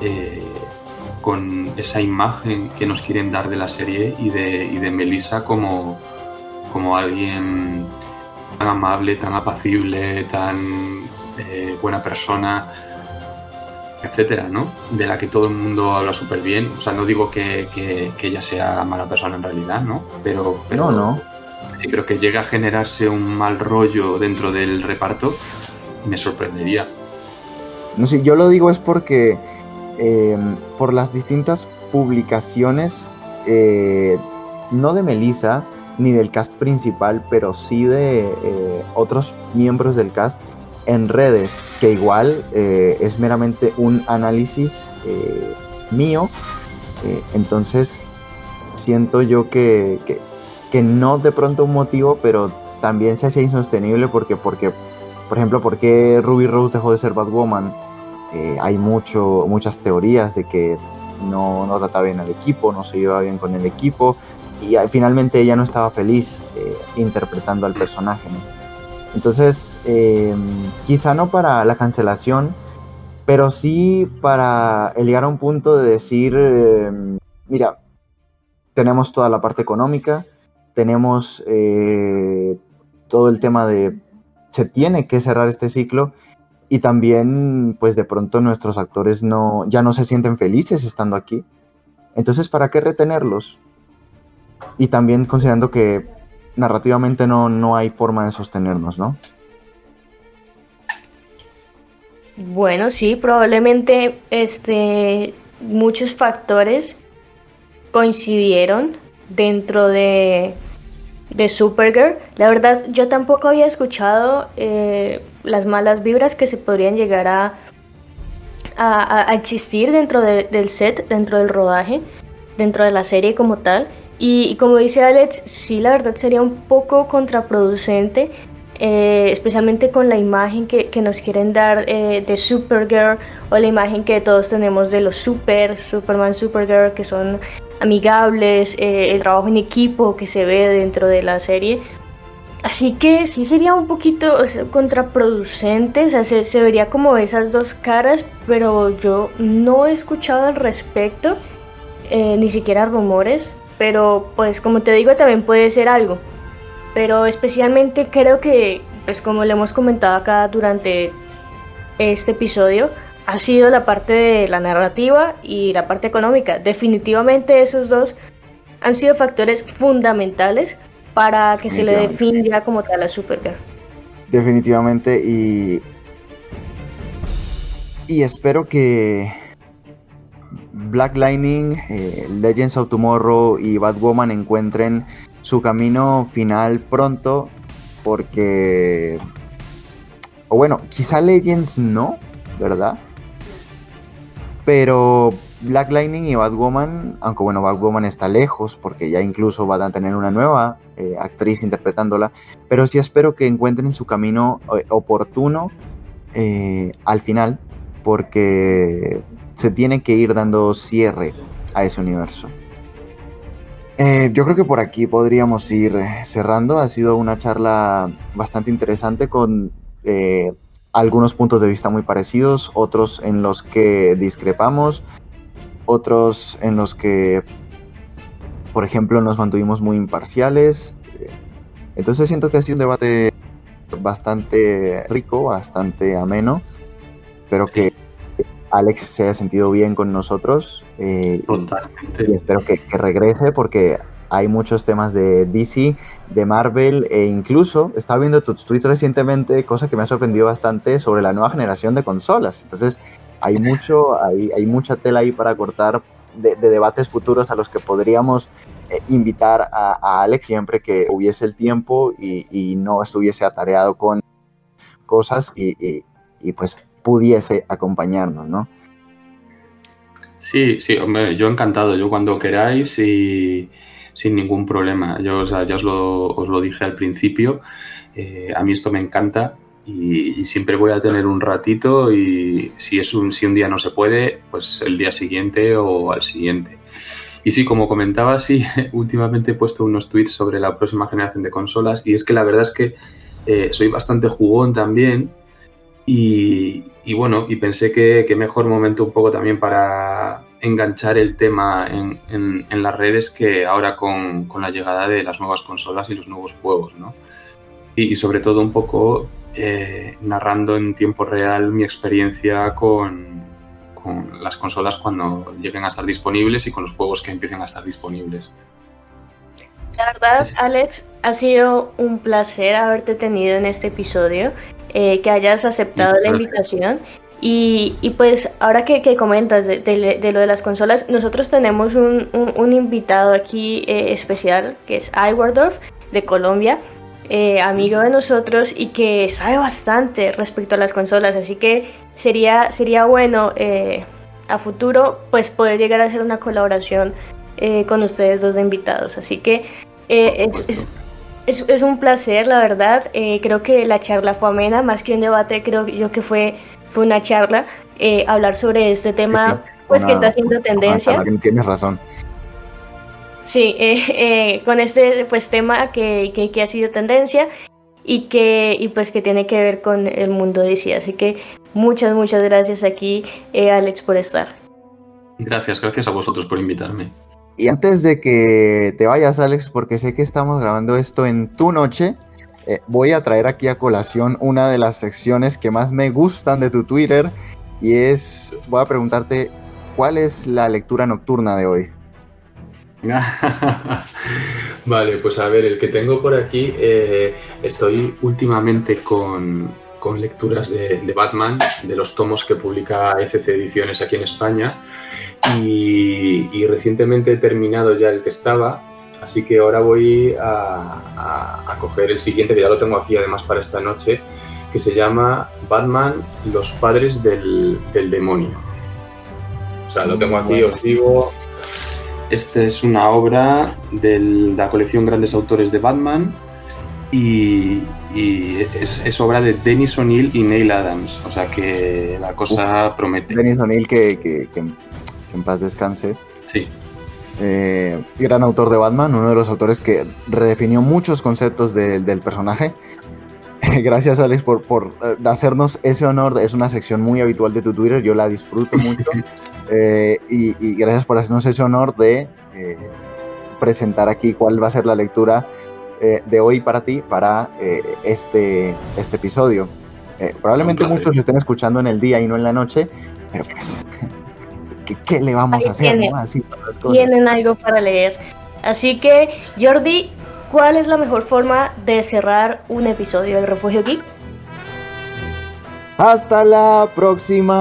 eh, con esa imagen que nos quieren dar de la serie y de, y de Melissa como, como alguien tan amable, tan apacible, tan eh, buena persona, etcétera, ¿no? De la que todo el mundo habla súper bien. O sea, no digo que, ella sea mala persona en realidad, ¿no? Pero, no, no. Sí creo que llega a generarse un mal rollo dentro del reparto, me sorprendería. No sé, yo lo digo es porque Em, por las distintas publicaciones, eh, no de Melissa ni del cast principal, pero sí de eh, otros miembros del cast en redes, que igual eh, es meramente un análisis mío. entonces, siento yo que, que, no de pronto un motivo, pero también se hace insostenible porque, porque por ejemplo, ¿por qué Ruby Rose dejó de ser Batwoman? Eh, hay mucho, muchas teorías de que no, no trataba bien al equipo, no se iba bien con el equipo y finalmente ella no estaba feliz eh, interpretando al personaje. Entonces, em, quizá no para la cancelación, pero sí para llegar a un punto de decir, em, mira, tenemos toda la parte económica, tenemos eh, todo el tema de se tiene que cerrar este ciclo y también pues de pronto nuestros actores no ya no se sienten felices estando aquí. Entonces, ¿para qué retenerlos? Y también considerando que narrativamente no, no hay forma de sostenernos, ¿no? Bueno, sí, probablemente este, muchos factores coincidieron dentro de, de Supergirl. La verdad, yo tampoco había escuchado eh, las malas vibras que se podrían llegar a, a, existir dentro del set, dentro del rodaje, dentro de la serie como tal. Y, como dice Alex, sí, la verdad sería un poco contraproducente, eh, especialmente con la imagen que, nos quieren dar eh, de Supergirl o la imagen que todos tenemos de los Super, Superman, Supergirl, que son amigables, eh, el trabajo en equipo que se ve dentro de la serie. Así que sí sería un poquito contraproducente, o sea, se, vería como esas dos caras, pero yo no he escuchado al respecto, eh, ni siquiera rumores, pero pues como te digo también puede ser algo. Pero especialmente creo que, pues como le hemos comentado acá durante este episodio, ha sido la parte de la narrativa y la parte económica. Definitivamente esos dos han sido factores fundamentales para que se le defina como tal a Supergirl. Definitivamente y y espero que Black Lightning, eh, Legends of Tomorrow y Batwoman encuentren su camino final pronto porque... O bueno, quizá Legends no, ¿verdad? Pero Black Lightning y Batwoman, aunque bueno, Batwoman está lejos porque ya incluso van a tener una nueva eh, actriz interpretándola, pero sí espero que encuentren su camino eh, oportuno al final porque se tiene que ir dando cierre a ese universo. yo creo que por aquí podríamos ir cerrando. Ha sido una charla bastante interesante con algunos puntos de vista muy parecidos, otros en los que discrepamos, otros en los que, por ejemplo, nos mantuvimos muy imparciales. Entonces siento que ha sido un debate bastante rico, bastante ameno. Espero que Alex se haya sentido bien con nosotros. Eh, Totalmente. Y, espero que, que, regrese porque hay muchos temas de DC, de Marvel e incluso estaba viendo tus tweets recientemente, cosa que me ha sorprendido bastante sobre la nueva generación de consolas. Entonces, hay mucho, hay, hay mucha tela ahí para cortar de, debates futuros a los que podríamos eh, invitar a, Alex siempre que hubiese el tiempo y, no estuviese atareado con cosas y, y, pues pudiese acompañarnos, ¿no? Sí, sí, hombre, yo encantado, yo cuando queráis y sin ningún problema. Yo ya os lo, dije al principio, eh, a mí esto me encanta y, siempre voy a tener un ratito y si, es un, si un día no se puede, pues el día siguiente o al siguiente. Y sí, como comentaba, sí, últimamente he puesto unos tweets sobre la próxima generación de consolas y es que la verdad es que eh, soy bastante jugón también y, bueno, y pensé que, que, mejor momento un poco también para enganchar el tema en, en, las redes que ahora con, con, la llegada de las nuevas consolas y los nuevos juegos, ¿no? Y, y sobre todo un poco eh, narrando en tiempo real mi experiencia con, con, las consolas cuando lleguen a estar disponibles y con los juegos que empiecen a estar disponibles. La verdad, Alex, ha sido un placer haberte tenido en este episodio, eh, que hayas aceptado la invitación. Y, y, pues ahora que, que comentas de, de, lo de las consolas, nosotros tenemos un, un, invitado aquí eh, especial, que es Iwardorf, de Colombia, eh, amigo de nosotros y que sabe bastante respecto a las consolas, así que sería, sería bueno eh, a futuro pues poder llegar a hacer una colaboración eh, con ustedes dos de invitados, así que es, es, es, un placer, la verdad, creo que la charla fue amena, más que un debate, creo yo que fue, fue una charla, hablar sobre este tema pues que está haciendo tendencia. Tienes razón. Sí, eh, eh, con este pues tema que, que, ha sido tendencia y que y pues que tiene que ver con el mundo de DC. Así que muchas, muchas gracias aquí, eh, Alex, por estar. Gracias, gracias a vosotros por invitarme. Y antes de que te vayas, Alex, porque sé que estamos grabando esto en tu noche, voy a traer aquí a colación una de las secciones que más me gustan de tu Twitter y es, voy a preguntarte, ¿cuál es la lectura nocturna de hoy? vale, pues a ver, el que tengo por aquí, eh, estoy últimamente con, con lecturas de, de, Batman, de los tomos que publica ECC Ediciones aquí en España, y, y, recientemente he terminado ya el que estaba, así que ahora voy a, a, a coger el siguiente, que ya lo tengo aquí además para esta noche, que se llama Batman, los padres del, del demonio. O sea, lo tengo aquí, os digo, esta es una obra de la colección Grandes Autores de Batman y, es, obra de Dennis O'Neill y Neil Adams. O sea que la cosa promete. Dennis O'Neill, que, en paz descanse. Sí. Eh, gran autor de Batman, uno de los autores que redefinió muchos conceptos del personaje. Gracias, Alex, por, por eh, hacernos ese honor. Es una sección muy habitual de tu Twitter, yo la disfruto mucho. Eh, y, gracias por hacernos ese honor de eh, presentar aquí cuál va a ser la lectura de hoy para ti, para este, este episodio. probablemente muchos lo estén escuchando en el día y no en la noche, pero pues, ¿qué, le vamos a hacer? Tienen algo para leer. Así que, Jordi, ¿Cuál es la mejor forma de cerrar un episodio del Refugio Geek? Hasta la próxima.